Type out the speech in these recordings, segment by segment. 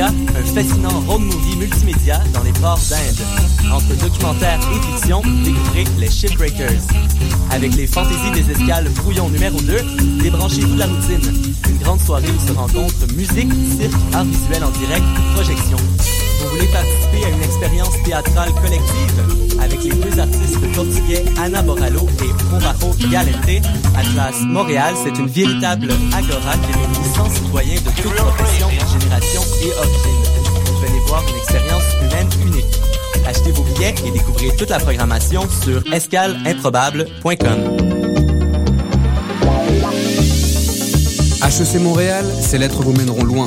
Un fascinant road movie multimédia dans les ports d'Inde. Entre documentaire et fiction, découvrez les Shipbreakers. Avec les fantaisies des escales brouillon numéro 2, débranchez-vous de la routine. Une grande soirée où se rencontrent musique, cirque, art visuel en direct, projection. Voulez participer à une expérience théâtrale collective avec les deux artistes portugais Anna Borallo et Provajo Galente? Atlas Montréal, c'est une véritable agora qui réunit 100 citoyens de toutes professions, générations et origines. Venez voir une expérience humaine unique. Achetez vos billets et découvrez toute la programmation sur escaleimprobable.com. HEC Montréal, ces lettres vous mèneront loin.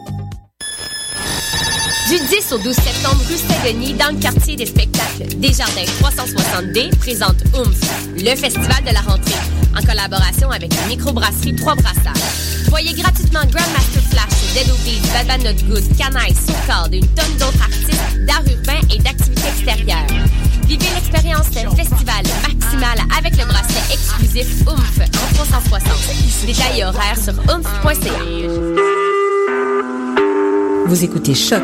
Du 10 au 12 septembre, rue Saint-Denis, dans le quartier des spectacles, Desjardins 360D présente OOMF, le festival de la rentrée, en collaboration avec la microbrasserie Trois Brassards. Voyez gratuitement Grandmaster Flash, Dead Obies, Bad Bad Not Good, Canaille, Soukard et une tonne d'autres artistes d'art urbain et d'activités extérieures. Vivez l'expérience d'un festival maximal avec le bracelet exclusif OOMF en 360. Détails et horaires sur oomph.ca. Vous écoutez Choc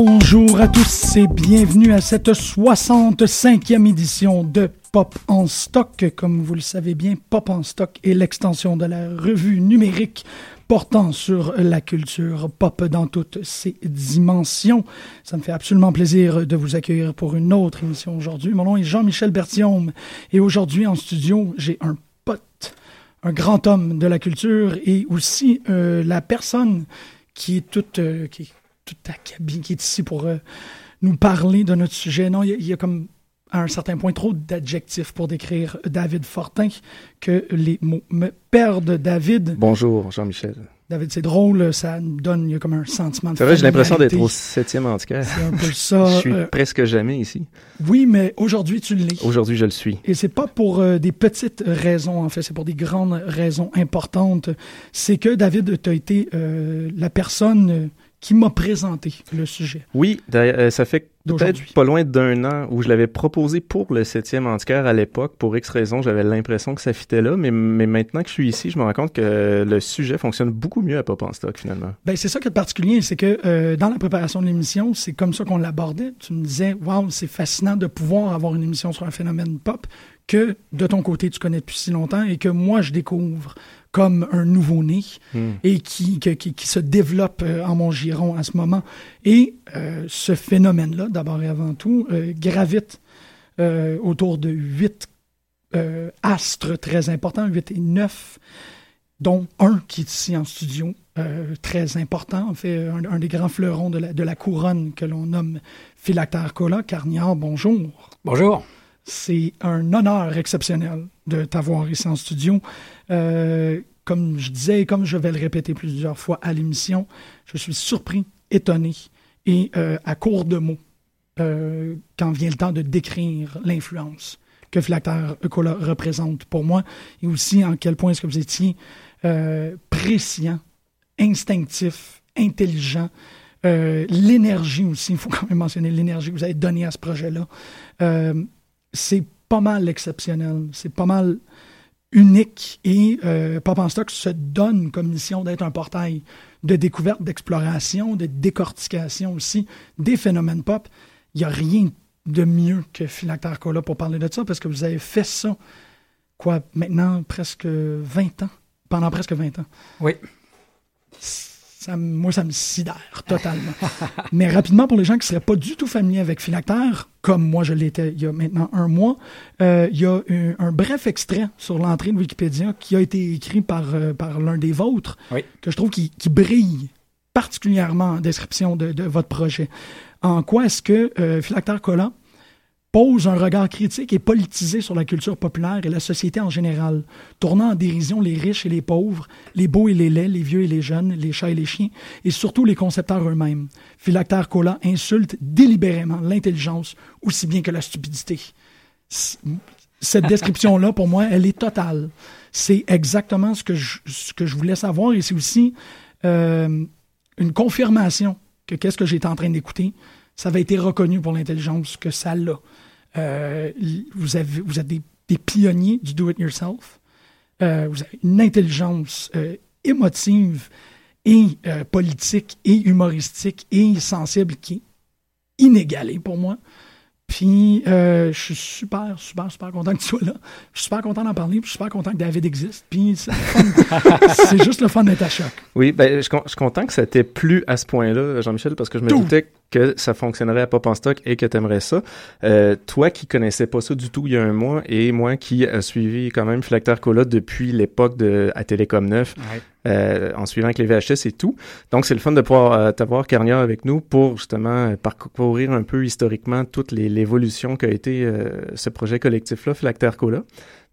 Bonjour à tous et bienvenue à cette 65e édition de Pop en stock. Comme vous le savez bien, Pop en stock est l'extension de la revue numérique portant sur la culture pop dans toutes ses dimensions. Ça me fait absolument plaisir de vous accueillir pour une autre émission aujourd'hui. Mon nom est Jean-Michel Berthiaume et aujourd'hui en studio, j'ai un pote, un grand homme de la culture et aussi euh, la personne qui est toute, euh, qui toute ta cabine qui est ici pour euh, nous parler de notre sujet. Non, il y, a- il y a comme à un certain point trop d'adjectifs pour décrire David Fortin que les mots me perdent. David, Bonjour, Jean-Michel. David, c'est drôle, ça nous donne, il y a comme un sentiment de C'est vrai, j'ai l'impression d'être au septième antiquaire. C'est un peu ça. Je suis euh, presque jamais ici. oui, mais aujourd'hui, tu l'es. Aujourd'hui, je le suis. Et c'est pas pour euh, des petites raisons, en fait, c'est pour des grandes raisons importantes. C'est que David, tu as été euh, la personne qui m'a présenté le sujet. Oui, euh, ça fait peut-être pas loin d'un an où je l'avais proposé pour le septième antiquaire à l'époque. Pour X raisons, j'avais l'impression que ça fitait là, mais, mais maintenant que je suis ici, je me rends compte que le sujet fonctionne beaucoup mieux à Pop en stock, finalement. Ben, c'est ça qui est particulier, c'est que euh, dans la préparation de l'émission, c'est comme ça qu'on l'abordait. Tu me disais, waouh, c'est fascinant de pouvoir avoir une émission sur un phénomène pop que de ton côté tu connais depuis si longtemps et que moi je découvre comme un nouveau-né Hmm. et qui, qui, qui se développe euh, en mon giron à ce moment. Et euh, ce phénomène-là, d'abord et avant tout, euh, gravite euh, autour de huit astres très importants, huit et neuf, dont un qui est ici en studio, très important, en fait, un, un des grands fleurons de la, de la couronne que l'on nomme Philactère Cola. Carniard, bonjour. Bonjour. C'est un honneur exceptionnel de t'avoir ici en studio. Euh, comme je disais et comme je vais le répéter plusieurs fois à l'émission, je suis surpris, étonné et euh, à court de mots euh, quand vient le temps de décrire l'influence que Philactère Cola représente pour moi et aussi en quel point est-ce que vous étiez euh, instinctif, intelligent, l'énergie aussi, il faut quand même mentionner l'énergie que vous avez donnée à ce projet-là. C'est pas mal exceptionnel, c'est pas mal unique et euh, Pop en se donne comme mission d'être un portail de découverte, d'exploration, de décortication aussi des phénomènes pop. Il n'y a rien de mieux que Philactère Cola pour parler de ça parce que vous avez fait ça, quoi, maintenant presque 20 ans, pendant presque 20 ans. Oui. Ça, moi, ça me sidère totalement. Mais rapidement, pour les gens qui ne seraient pas du tout familiers avec Philactère, comme moi je l'étais il y a maintenant un mois, euh, il y a un, bref extrait sur l'entrée de Wikipédia qui a été écrit par, euh, par l'un des vôtres, que je trouve qui, qui, brille particulièrement en description de, de votre projet. En quoi est-ce que euh, Philactère Collant pose un regard critique et politisé sur la culture populaire et la société en général, tournant en dérision les riches et les pauvres, les beaux et les laids, les vieux et les jeunes, les chats et les chiens, et surtout les concepteurs eux-mêmes. Philactère Cola insulte délibérément l'intelligence aussi bien que la stupidité. Cette description-là, pour moi, elle est totale. C'est exactement ce que, je, ce que je voulais savoir et c'est aussi euh, une confirmation que qu'est-ce que j'étais en train d'écouter, ça avait été reconnu pour l'intelligence que ça l'a. Euh, vous, avez, vous êtes des, pionniers du do-it-yourself. Euh, vous avez une intelligence euh, émotive et politique et humoristique et sensible qui est inégalée pour moi. Puis, je suis super, super, super content que tu sois là. Je suis super content d'en parler. Puis je suis super content que David existe. Puis, c'est juste le fun d'être à choc. Oui, ben, je, je suis content que ça t'ait plu à ce point-là, Jean-Michel, parce que je me doutais que ça fonctionnerait à Pop en stock et que tu aimerais ça. Euh, toi qui connaissais pas ça du tout il y a un mois et moi qui a suivi quand même Philactère Cola depuis l'époque de à Télécom 9, euh, en suivant avec les VHS et tout. Donc c'est le fun de pouvoir euh, t'avoir Carnia avec nous pour justement parcourir un peu historiquement toute l'évolution qu'a été euh, ce projet collectif-là, Philactère Cola.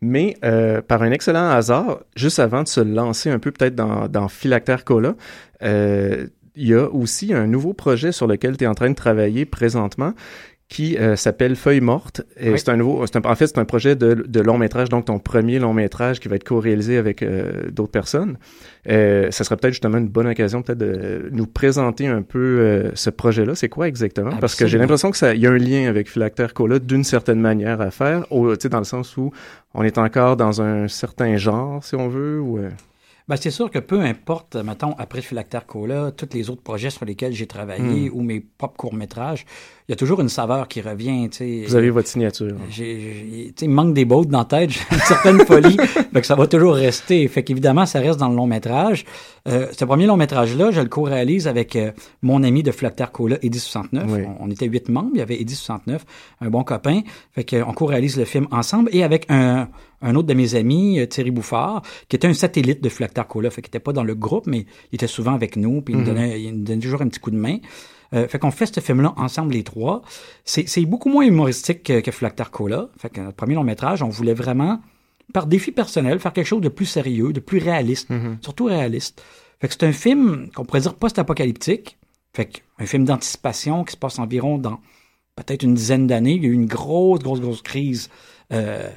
Mais euh, par un excellent hasard, juste avant de se lancer un peu peut-être dans, dans Philactère Cola, euh, il y a aussi un nouveau projet sur lequel tu es en train de travailler présentement qui euh, s'appelle Feuille morte. Et c'est un nouveau, un, en fait, c'est un projet de, de, long métrage, donc ton premier long métrage qui va être co-réalisé avec euh, d'autres personnes. Euh, ça serait peut-être justement une bonne occasion peut-être de nous présenter un peu euh, ce projet-là. C'est quoi exactement? Parce que j'ai l'impression que ça, il y a un lien avec Philactère Cola d'une certaine manière à faire, au, dans le sens où on est encore dans un certain genre, si on veut, ou... Ben, c'est sûr que peu importe, mettons, après Philactère Cola, tous les autres projets sur lesquels j'ai travaillé hmm. ou mes propres courts-métrages, il y a toujours une saveur qui revient. Vous avez votre signature. J'ai, il manque des bottes dans la tête, j'ai une certaine folie, fait que ça va toujours rester. Fait qu'évidemment, ça reste dans le long métrage. Euh, ce premier long métrage-là, je le co-réalise avec euh, mon ami de Flacter Cola, Eddie 69. On, était huit membres, il y avait Eddie 69, un bon copain. Fait qu'on co-réalise le film ensemble et avec un, un autre de mes amis, euh, Thierry Bouffard, qui était un satellite de Flacter Cola, fait qu'il était pas dans le groupe, mais il était souvent avec nous, puis il, nous mhm. donnait, il nous donnait toujours un petit coup de main. Euh, fait qu'on fait ce film-là ensemble les trois. C'est beaucoup moins humoristique que, que Flactar Cola. Fait que notre premier long métrage, on voulait vraiment, par défi personnel, faire quelque chose de plus sérieux, de plus réaliste, mm-hmm. surtout réaliste. Fait que c'est un film qu'on pourrait dire post-apocalyptique. Fait qu'un film d'anticipation qui se passe environ dans peut-être une dizaine d'années. Il y a eu une grosse, grosse, grosse crise euh,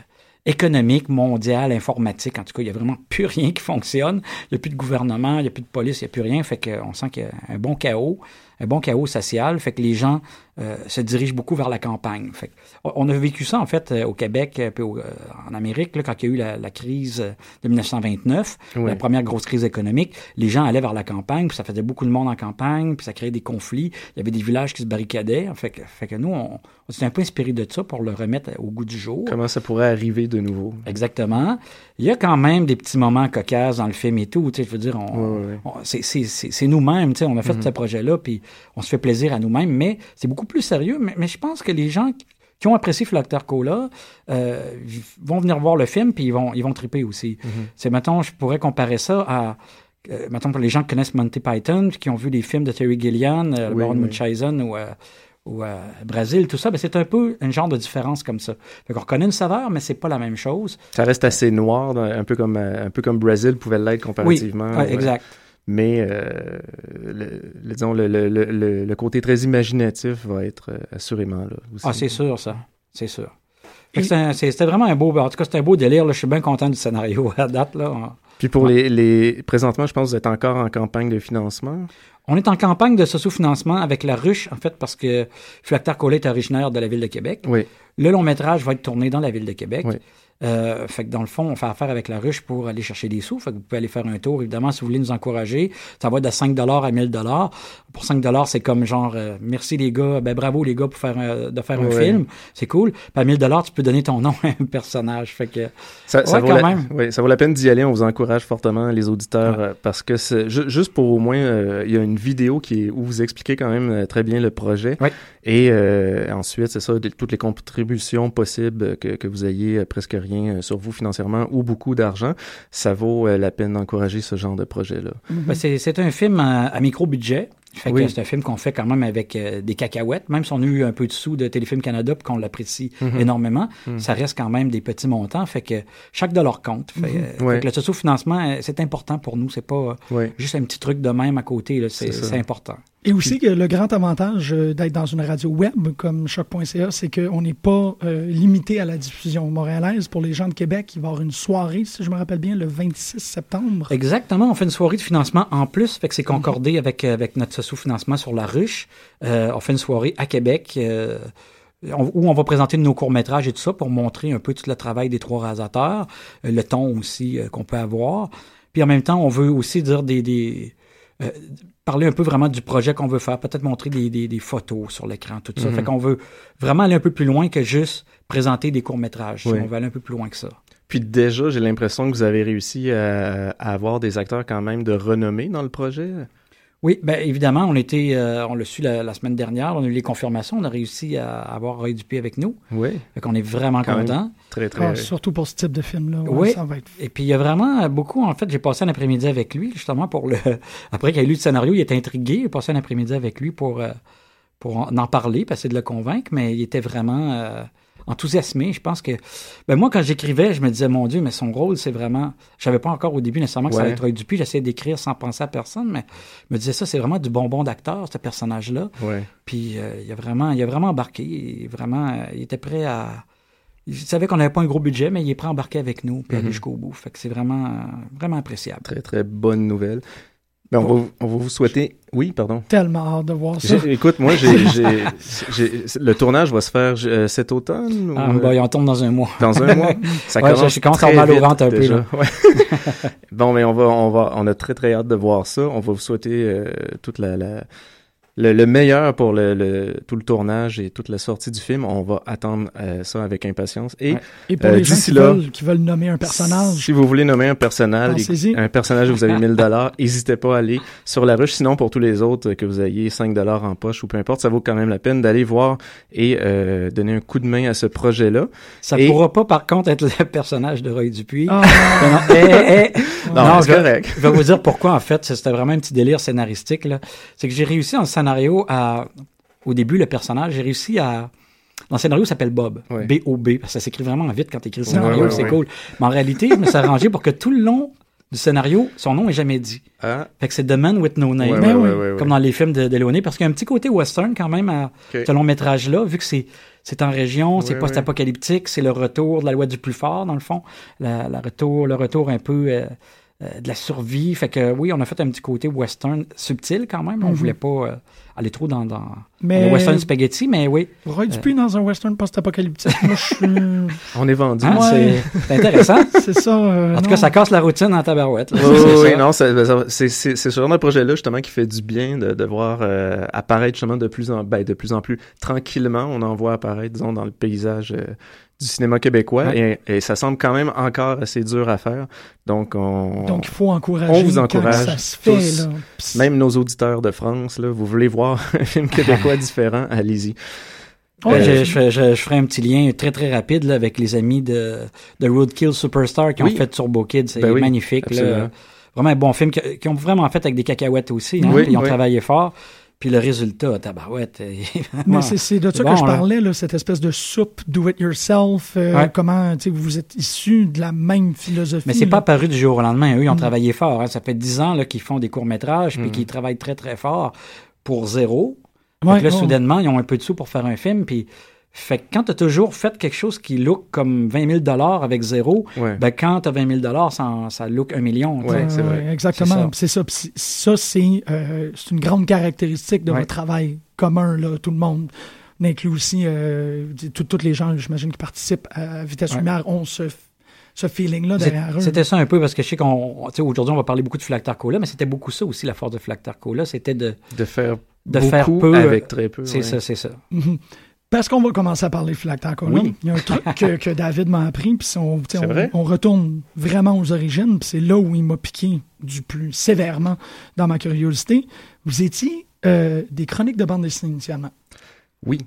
économique, mondiale, informatique. En tout cas, il n'y a vraiment plus rien qui fonctionne. Il n'y a plus de gouvernement, il n'y a plus de police, il n'y a plus rien. Fait qu'on sent qu'il y a un bon chaos un bon chaos social, fait que les gens euh, se dirigent beaucoup vers la campagne. Fait on a vécu ça en fait euh, au Québec, peu euh, en Amérique, là, quand il y a eu la, crise de 1929, la première grosse crise économique. Les gens allaient vers la campagne, puis ça faisait beaucoup de monde en campagne, puis ça créait des conflits. Il y avait des villages qui se barricadaient. Fait que, fait que nous, on, on s'est un peu inspiré de ça pour le remettre au goût du jour. Comment ça pourrait arriver de nouveau? Exactement. Il y a quand même des petits moments cocasses dans le film et tout. Tu sais, je veux dire, on, c'est nous-mêmes. Tu sais, on a fait mm-hmm. ce projet-là, puis on se fait plaisir à nous-mêmes, mais c'est beaucoup plus sérieux. Mais, je pense que les gens qui ont apprécié Flacteur Cola euh, vont venir voir le film, puis ils vont, ils vont triper aussi. Mm-hmm. C'est, maintenant, je pourrais comparer ça à... Euh, mettons, pour les gens qui connaissent Monty Python, qui ont vu les films de Terry Gilliam, euh, Baron Munchausen ou, euh, ou euh, Brésil, tout ça, ben, c'est un peu un genre de différence comme ça. Fait qu'on reconnaît une saveur, mais c'est pas la même chose. Ça reste assez noir, un peu comme, un peu comme Brésil pouvait l'être comparativement. Oui, exact mais euh, le, disons, le, le, le, côté très imaginatif va être euh, assurément là. Aussi. Ah, c'est sûr, ça. C'est sûr. C'était vraiment un beau... En tout cas, c'était un beau délire. Là. Je suis bien content du scénario à date. Là. Puis pour les, les... Présentement, je pense que vous êtes encore en campagne de financement. On est en campagne de sous-financement avec La Ruche, en fait, parce que Flactar Collet est originaire de la ville de Québec. Oui. Le long métrage va être tourné dans la ville de Québec. Oui. Euh, fait que dans le fond, on fait affaire avec la ruche pour aller chercher des sous. Fait que vous pouvez aller faire un tour. Évidemment, si vous voulez nous encourager, ça va de 5 à 1000 Pour 5 c'est comme genre, euh, merci les gars, ben bravo les gars pour faire un, de faire un film. C'est cool. Puis à 1000 tu peux donner ton nom à un personnage. Fait que, Ça, ça vaut quand la, même. oui, ça vaut la peine d'y aller. On vous encourage fortement, les auditeurs, euh, parce que juste pour au moins, euh, il y a une vidéo qui est, où vous expliquez quand même euh, très bien le projet. Et euh, ensuite, c'est ça, de- toutes les contributions possibles que, que vous ayez euh, presque rien euh, sur vous financièrement ou beaucoup d'argent, ça vaut euh, la peine d'encourager ce genre de projet-là. Ben, c'est, c'est un film à, à micro-budget. Fait que Oui. c'est un film qu'on fait quand même avec euh, des cacahuètes. Même si on a eu un peu de sous de Téléfilm Canada puis qu'on l'apprécie Mhm. énormément, Mhm. ça reste quand même des petits montants. Fait que chaque dollar compte. Fait, euh, Ouais. que le sous-financement, euh, c'est important pour nous. C'est pas euh, Ouais. juste un petit truc de même à côté. c'est important. Et aussi que le grand avantage euh, d'être dans une radio web comme choc.ca, c'est qu'on n'est pas euh, limité à la diffusion montréalaise. Pour les gens de Québec, il va y avoir une soirée, si je me rappelle bien, le 26 septembre. Exactement. On fait une soirée de financement en plus. Fait que c'est concordé avec, euh, avec notre sous-financement sur la ruche. Euh, on fait une soirée à Québec. euh, où on va présenter nos courts-métrages et tout ça pour montrer un peu tout le travail des trois réalisateurs, euh, le ton aussi qu'on peut avoir. Puis en même temps, on veut aussi dire des... des euh, parler un peu vraiment du projet qu'on veut faire, peut-être montrer des, des, des photos sur l'écran, tout ça. Mhm. Fait qu'on veut vraiment aller un peu plus loin que juste présenter des courts-métrages. Oui. On veut aller un peu plus loin que ça. Puis déjà, j'ai l'impression que vous avez réussi à, à avoir des acteurs quand même de renommée dans le projet. Oui, ben évidemment, on était, euh, on l'a su la, la semaine dernière, on a eu les confirmations, on a réussi à avoir Roy Dupé avec nous, Oui. fait qu'on est vraiment content. Très, très. Ah, surtout pour ce type de film-là. ouais, Oui. Ça va être... Et puis il y a vraiment beaucoup, en fait, j'ai passé un après-midi avec lui, justement pour le, après qu'il ait lu le scénario, il était intrigué, j'ai passé un après-midi avec lui pour euh, pour en en parler, pour essayer de le convaincre, mais il était vraiment euh, enthousiasmé. Je pense que, ben moi quand j'écrivais, je me disais mon Dieu, mais son rôle c'est vraiment, je savais pas encore au début nécessairement que ça allait être Dupuis, j'essayais d'écrire sans penser à personne, mais je me disais ça, c'est vraiment du bonbon d'acteur, ce personnage-là. Ouais. Puis euh, il a vraiment, il a vraiment embarqué. Il, est vraiment, il était prêt à. Il savait qu'on n'avait pas un gros budget, mais il est prêt à embarquer avec nous puis aller Mhm. jusqu'au bout. Fait que c'est vraiment, euh, vraiment appréciable. Très, très bonne nouvelle. Ben, on, va, vous- on va vous souhaiter. Oui, pardon. tellement hâte de voir ça. Écoute, moi, j'ai, le tournage va se faire euh, cet automne ou Ah, euh, bah, on tombe dans un mois. dans un mois? Ça Ouais, je- je commence à très mal au ventre un peu, déjà. là. Ouais. bon, mais on va, on va, on a très très hâte de voir ça. On va vous souhaiter euh, toute la, la- le, le meilleur pour le, le- tout le tournage et toute la sortie du film. On va attendre euh, ça avec impatience. Et Ouais. Et pour Euh, les gens d'ici qui, là- veulent, qui veulent nommer un personnage, Si vous voulez nommer un personnage, un personnage où vous avez 1000 dollars, n'hésitez pas à aller sur la ruche. Sinon, pour tous les autres, que vous ayez 5 dollars en poche ou peu importe, ça vaut quand même la peine d'aller voir et euh, donner un coup de main à ce projet-là. Ça Et- pourra pas, par contre, être le personnage de Roy Dupuis. Ah, Non, non, eh, eh, Non, non, c'est correct. Je vais vous dire pourquoi, en fait. C'était vraiment un petit délire scénaristique. là. C'est que j'ai réussi en scénario à. Au début, le personnage, j'ai réussi à. Dans le scénario, il s'appelle Bob. Ouais. B-O-B. Parce que ça s'écrit vraiment vite quand tu écris le scénario. Ouais, ouais, c'est cool. Mais en réalité, je me suis arrangé pour que tout le long du scénario, son nom est jamais dit. Ah, Fait que c'est The Man with No Name. Ben oui. Comme dans les films de, de Léoné, parce qu'il y a un petit côté western quand même à ce long métrage-là, vu que c'est c'est en région, c'est post-apocalyptique, c'est le retour de la loi du plus fort, dans le fond. La, la retour, le retour un peu euh, de la survie. Fait que oui, on a fait un petit côté western subtil quand même. On Mhm. voulait pas euh, aller trop dans, dans mais le western spaghetti, mais oui. Roy Dupuis dans un western post-apocalyptique, moi, je suis... on est vendu. Hein, Ouais. c'est- intéressant. C'est ça. euh, En tout non. cas, ça casse la routine en tabarouette. là. Oui, non, c'est c'est- c'est ce genre de projet-là justement qui fait du bien de, de voir euh, apparaître justement de plus en ben, de plus en plus tranquillement. On en voit apparaître, disons, dans le paysage euh, du cinéma québécois et, et ça semble quand même encore assez dur à faire. Donc, on, Donc, il faut encourager. On vous encourage Ça se fait, tous. là. Même nos auditeurs de France, là, vous voulez voir un film québécois différent, allez-y. Euh, je, je, ferai- je, je ferai un petit lien très très rapide là, avec les amis de, de Roadkill Superstar qui Oui. ont fait Turbo Kid. C'est Ben oui, magnifique. Là. Vraiment un bon film qui, ont vraiment fait avec des cacahuètes aussi. hein, Oui, puis ils ont oui. travaillé fort. Puis le résultat, tabarouette. Mais c'est- c'est de ça Bon, que je parlais, là, cette espèce de soupe do-it-yourself. euh, Ouais. Comment tu sais, vous êtes issus de la même philosophie. Mais c'est là. pas apparu du jour au lendemain. Eux, ils ont Mm. travaillé fort. hein. Ça fait dix ans là, qu'ils font des courts-métrages puis Mm. qu'ils travaillent très très fort pour zéro. Fait Ouais, que là, ouais. soudainement, ils ont un peu de sous pour faire un film. Puis Fait que quand tu as toujours fait quelque chose qui look comme 20 000 avec zéro, Ouais. ben quand tu as 20 000 ça, ça look un million. Ouais, c'est vrai. Exactement. C'est ça. Ça, c'est euh, c'est une grande caractéristique de Ouais. votre travail commun, là, tout le monde. On inclut aussi euh, tout- tous les gens, j'imagine, qui participent à Vitesse Ouais. Lumière ont ce, feeling-là derrière eux. C'était ça un peu parce que je sais qu'on, tu sais, aujourd'hui on va parler beaucoup de Flactar Cola, mais c'était beaucoup ça aussi la force de Flactar Cola, c'était de, De faire de beaucoup faire peu avec très peu. C'est ouais. ça, c'est ça. Mhm. Parce qu'on va commencer à parler de Flactar Cola. Oui. Il y a un truc que, que David m'a appris, puis si on, on retourne vraiment aux origines, puis c'est là où il m'a piqué du plus sévèrement dans ma curiosité. Vous étiez euh, des chroniques de bande dessinée initialement. Oui.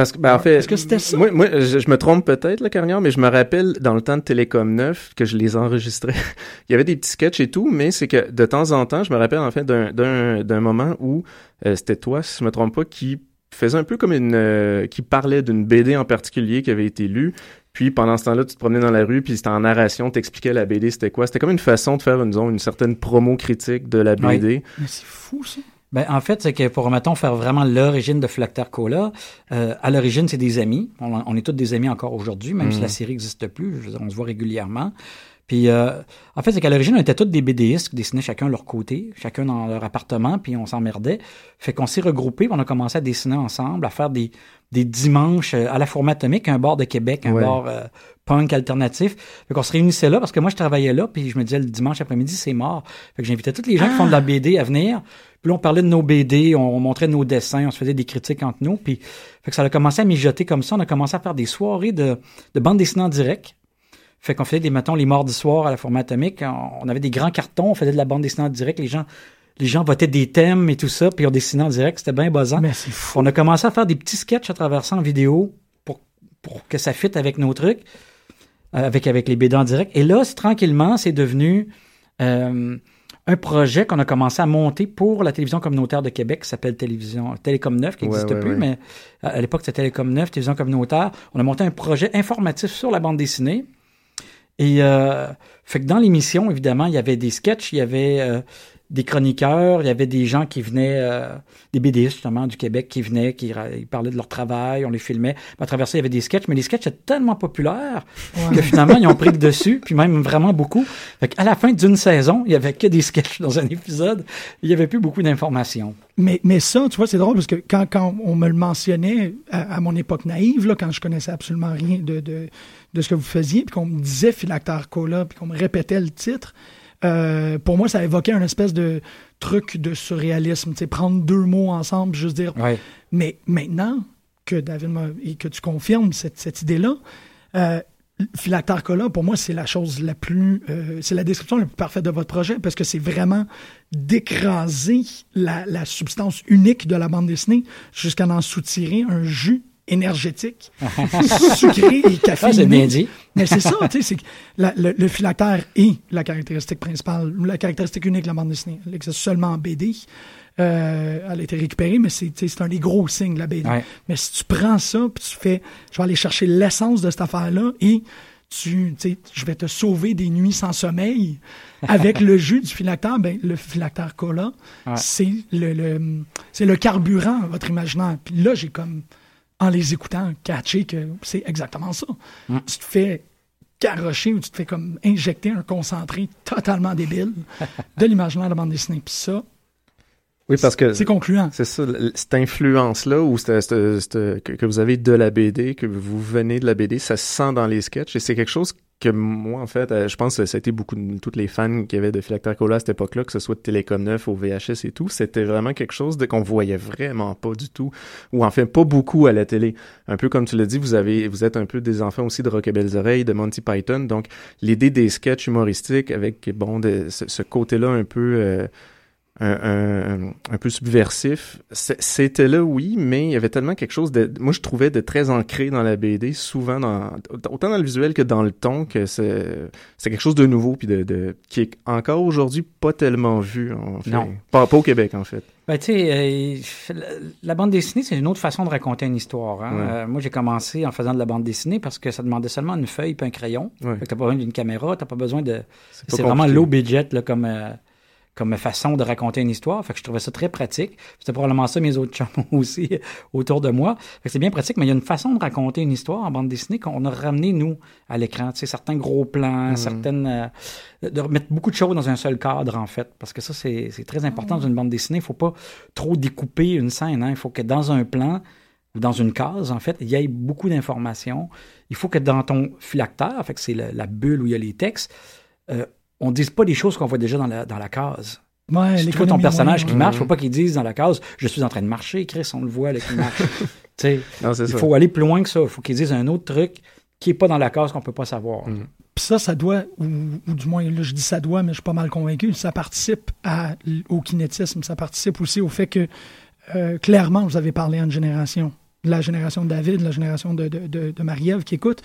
Parce que, ben, en fait, Est-ce que c'était ça? Moi, moi, je, je me trompe peut-être, carrière, mais je me rappelle dans le temps de Télécom 9 que je les enregistrais. Il y avait des petits sketchs et tout, mais c'est que de temps en temps, je me rappelle en fait d'un, d'un, d'un moment où euh, c'était toi, si je me trompe pas, qui faisait un peu comme une, euh, qui parlait d'une BD en particulier qui avait été lue. Puis pendant ce temps-là, tu te promenais dans la rue, puis c'était en narration, t'expliquais la BD, c'était quoi. C'était comme une façon de faire, une, disons, une certaine promo critique de la. BD. Mais c'est fou, ça. Ben, en fait, c'est que pour, mettons, faire vraiment l'origine de Flactar Cola, euh, à l'origine, c'est des amis. On, on est tous des amis encore aujourd'hui, même Mm. si la série n'existe plus. Je veux dire, on se voit régulièrement. Puis, euh, en fait, c'est qu'à l'origine, on était tous des BDistes qui dessinaient chacun leur côté, chacun dans leur appartement, puis on s'emmerdait. Fait qu'on s'est regroupés, puis on a commencé à dessiner ensemble, à faire des, des dimanches euh, à la forme atomique, un bar de Québec, un Ouais. bar euh, punk alternatif. Fait qu'on se réunissait là, parce que moi, je travaillais là, puis je me disais, le dimanche après-midi, c'est mort. Fait que j'invitais tous les gens qui font de la BD à venir. Puis là, on parlait de nos BD, on, on montrait nos dessins, on se faisait des critiques entre nous. Puis fait que ça a commencé à mijoter comme ça. On a commencé à faire des soirées de, de bande dessinée en direct. Fait qu'on faisait des, mettons, les mardis soirs à la forme atomique. On, on avait des grands cartons, on faisait de la bande dessinée en direct. Les gens, les gens votaient des thèmes et tout ça, puis on dessinait en direct. C'était bien buzzant. Mais c'est fou. On a commencé à faire des petits sketchs à travers ça en vidéo pour, pour que ça fitte avec nos trucs, euh, avec, avec les BD en direct. Et là, c'est- tranquillement, c'est devenu euh, un projet qu'on a commencé à monter pour la télévision communautaire de Québec qui s'appelle Télévision Télécom 9, qui Ouais, n'existe ouais, plus, ouais. mais à, à l'époque, c'était Télécom 9, Télévision communautaire. On a monté un projet informatif sur la bande dessinée. Et euh, fait que dans l'émission, évidemment, il y avait des sketchs, il y avait euh, des chroniqueurs, il y avait des gens qui venaient, euh, des BDistes justement du Québec qui venaient, qui ils parlaient de leur travail, on les filmait. À travers ça, il y avait des sketchs, mais les sketchs étaient tellement populaires que finalement, ils ont pris le dessus, puis même vraiment beaucoup. Fait qu'à la fin d'une saison, il y avait que des sketchs dans un épisode, il y avait plus beaucoup d'informations. Mais, mais ça, tu vois, c'est drôle parce que quand, quand on me le mentionnait à, à mon époque naïve, là, quand je connaissais absolument rien de, de, de ce que vous faisiez, puis qu'on me disait Philactère Cola, puis qu'on me répétait le titre, euh, pour moi, ça évoquait un espèce de truc de surréalisme, tu sais, prendre deux mots ensemble, juste dire. Ouais. Mais maintenant que David m'a- et que tu confirmes cette, cette idée-là, euh, Philactère Cola, pour moi, c'est la chose la plus. euh, c'est la description la plus parfaite de votre projet parce que c'est vraiment d'écraser la, la substance unique de la bande dessinée jusqu'à en soutirer un jus énergétique, sucré et Ah, caféiné. c'est bien dit. Mais c'est ça, tu sais, c'est le, le phylactère est la caractéristique principale, la caractéristique unique de la bande dessinée. Elle existe seulement en BD. Euh, elle a été récupérée, mais c'est un des gros signes de la BD. Ouais. Mais si tu prends ça, puis tu fais, je vais aller chercher l'essence de cette affaire-là et tu, je vais te sauver des nuits sans sommeil avec le jus du phylactère, ben, le phylactère cola, Ouais. c'est le, le- c'est le carburant à votre imaginaire. Puis là, j'ai comme, en les écoutant, catché que c'est exactement ça. Mm. Tu te fais garrocher ou tu te fais comme injecter un concentré totalement débile de l'imaginaire de la bande dessinée. Puis ça, Oui, parce que c'est concluant. c'est ça, cette influence-là, ou cette- cette- cette- que, que vous avez de la BD, que vous venez de la BD, ça se sent dans les sketchs. Et c'est quelque chose que moi, en fait, euh, je pense que été beaucoup de toutes les fans qui avaient de Philactère à cette époque-là, que ce soit de Télécom 9 au VHS et tout, c'était vraiment quelque chose de qu'on voyait vraiment pas du tout, ou en fait pas beaucoup à la télé. Un peu comme tu l'as dit, vous avez, vous êtes un peu des enfants aussi de Rock et Belles Oreilles, de Monty Python, donc l'idée des sketchs humoristiques avec bon de, ce, ce côté-là un peu euh, un, un, un peu subversif. C'était là, oui, mais il y avait tellement quelque chose de, moi je trouvais de très ancré dans la BD, souvent dans, autant dans le visuel que dans le ton, que c'est, c'est quelque chose de nouveau puis de, de, qui est encore aujourd'hui pas tellement vu, en fait. Non. Pas, pas au Québec, en fait. Ben, tu sais, euh, la, la bande dessinée, c'est une autre façon de raconter une histoire. hein. Ouais. Euh, moi, j'ai commencé en faisant de la bande dessinée parce que ça demandait seulement une feuille et un crayon. Ouais. T'as pas besoin d'une caméra, t'as pas besoin de... C'est vraiment low budget, là, comme, euh, comme façon de raconter une histoire. Fait que je trouvais ça très pratique. C'était probablement ça mes autres chums aussi autour de moi. Fait que c'est bien pratique, mais il y a une façon de raconter une histoire en bande dessinée qu'on a ramené, nous, à l'écran. Tu sais, certains gros plans, mhm. certaines... Euh, de mettre beaucoup de choses dans un seul cadre, en fait. Parce que ça, c'est très important dans une bande dessinée. Il faut pas trop découper une scène. Hein. Il faut que dans un plan ou dans une case, en fait, il y ait beaucoup d'informations. Il faut que dans ton phylactère, fait que c'est la, bulle où il y a les textes, euh, on ne dise pas des choses qu'on voit déjà dans la, dans la case. Ouais, si tu vois ton personnage qui marche, il ne faut pas qu'il dise dans la case Je suis en train de marcher, Chris, on le voit, là, qui marche. il faut aller plus loin que ça. Il faut qu'il dise un autre truc qui n'est pas dans la case qu'on ne peut pas savoir. Mm. Puis ça, ça doit, ou, du moins, là, je dis ça doit, mais je suis pas mal convaincu, ça participe à, au kinétisme, ça participe aussi au fait que, euh, clairement, vous avez parlé en une génération la génération de David, la génération de, de, de, Marie-Ève qui écoute,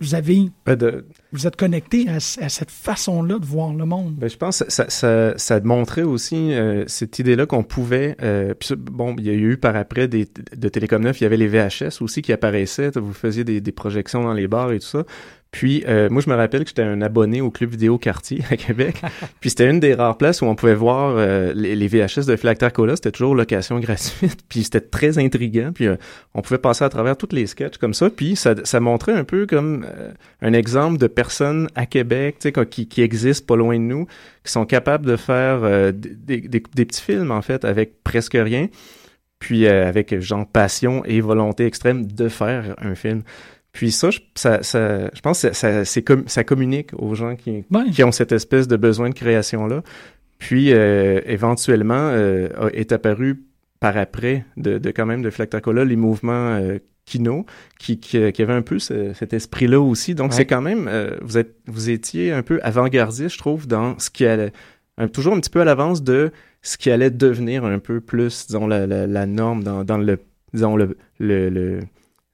vous avez, ben, vous êtes connecté à, cette façon-là de voir le monde. Ben, je pense que ça, ça, ça montrait aussi euh, cette idée-là qu'on pouvait, euh, bon, il y a eu par après des, de Télécom 9, il y avait les VHS aussi qui apparaissaient, vous faisiez des, des projections dans les bars et tout ça, puis euh, moi, je me rappelle que j'étais un abonné au club vidéo Quartier à Québec. Puis c'était une des rares places où on pouvait voir euh, les, VHS de Philactère Cola. C'était toujours location gratuite. Puis c'était très intriguant. Puis euh, on pouvait passer à travers tous les sketchs comme ça. Puis ça, ça montrait un peu comme un exemple de personnes à Québec qui, qui existent pas loin de nous, qui sont capables de faire des, des, des, petits films, en fait, avec presque rien. Puis avec genre passion et volonté extrême de faire un film. Puis ça, je, ça, ça, je pense que ça, ça, comme, ça communique aux gens qui, qui ont cette espèce de besoin de création-là. Puis euh, éventuellement euh, est apparu par après de, de quand même de Flactacola les mouvements euh, Kino qui, qui, qui avaient un peu cet esprit-là aussi. Donc c'est quand même euh, vous êtes vous étiez un peu avant-gardiste, je trouve, dans ce qui allait toujours un petit peu à l'avance de ce qui allait devenir un peu plus disons la, la, la norme dans, dans le disons le, le, le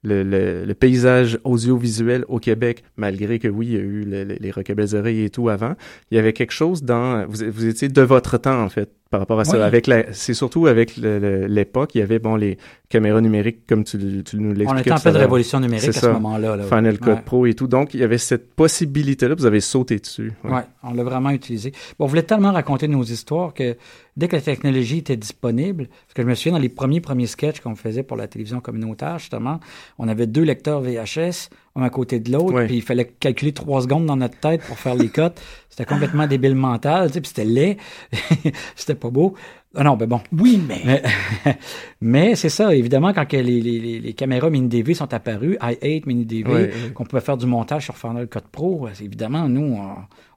le, le, paysage audiovisuel au Québec, malgré que oui, il y a eu les, les oreilles et tout avant, il y avait quelque chose dans... Vous, vous étiez de votre temps, en fait, par rapport à ça. Avec la, c'est surtout avec l'époque, il y avait bon les caméras numériques comme tu, tu nous l'expliquais. On était en pleine révolution numérique à ce moment-là. Final Cut Pro et tout. Donc il y avait cette possibilité-là, vous avez sauté dessus. Oui, ouais, on l'a vraiment utilisé. Bon, on voulait tellement raconter nos histoires que dès que la technologie était disponible, parce que je me souviens dans les premiers premiers sketchs qu'on faisait pour la télévision communautaire justement, on avait deux lecteurs VHS un à côté de l'autre, puis il fallait calculer trois secondes dans notre tête pour faire les cotes. C'était complètement débile mental, tu sais, puis c'était laid, c'était pas beau. Ah non, ben bon. Oui, mais... Mais, c'est ça, évidemment, quand les, les, les, caméras mini-DV sont apparues, i8 mini-DV, qu'on pouvait faire du montage sur Final Cut Pro, évidemment, nous,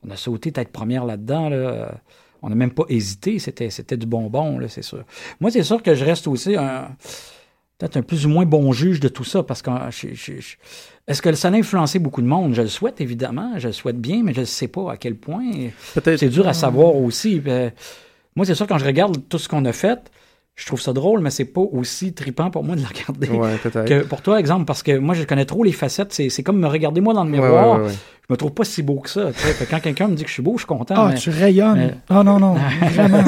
on, a sauté tête première là-dedans, là. On n'a même pas hésité, c'était, c'était du bonbon, là, c'est sûr. Moi, c'est sûr que je reste aussi un peut-être un plus ou moins bon juge de tout ça, parce que est-ce que ça a influencé beaucoup de monde? Je le souhaite, évidemment. Je le souhaite bien, mais je ne sais pas à quel point. C'est dur à savoir aussi. Euh, moi, c'est sûr, quand je regarde tout ce qu'on a fait, je trouve ça drôle, mais c'est pas aussi tripant pour moi de le regarder que pour toi, exemple, parce que moi, je connais trop les facettes. C'est comme me regarder moi dans le miroir. je me trouve pas si beau que ça. quand quelqu'un me dit que je suis beau, je suis content. Ah, tu rayonnes. Ah non, non, vraiment.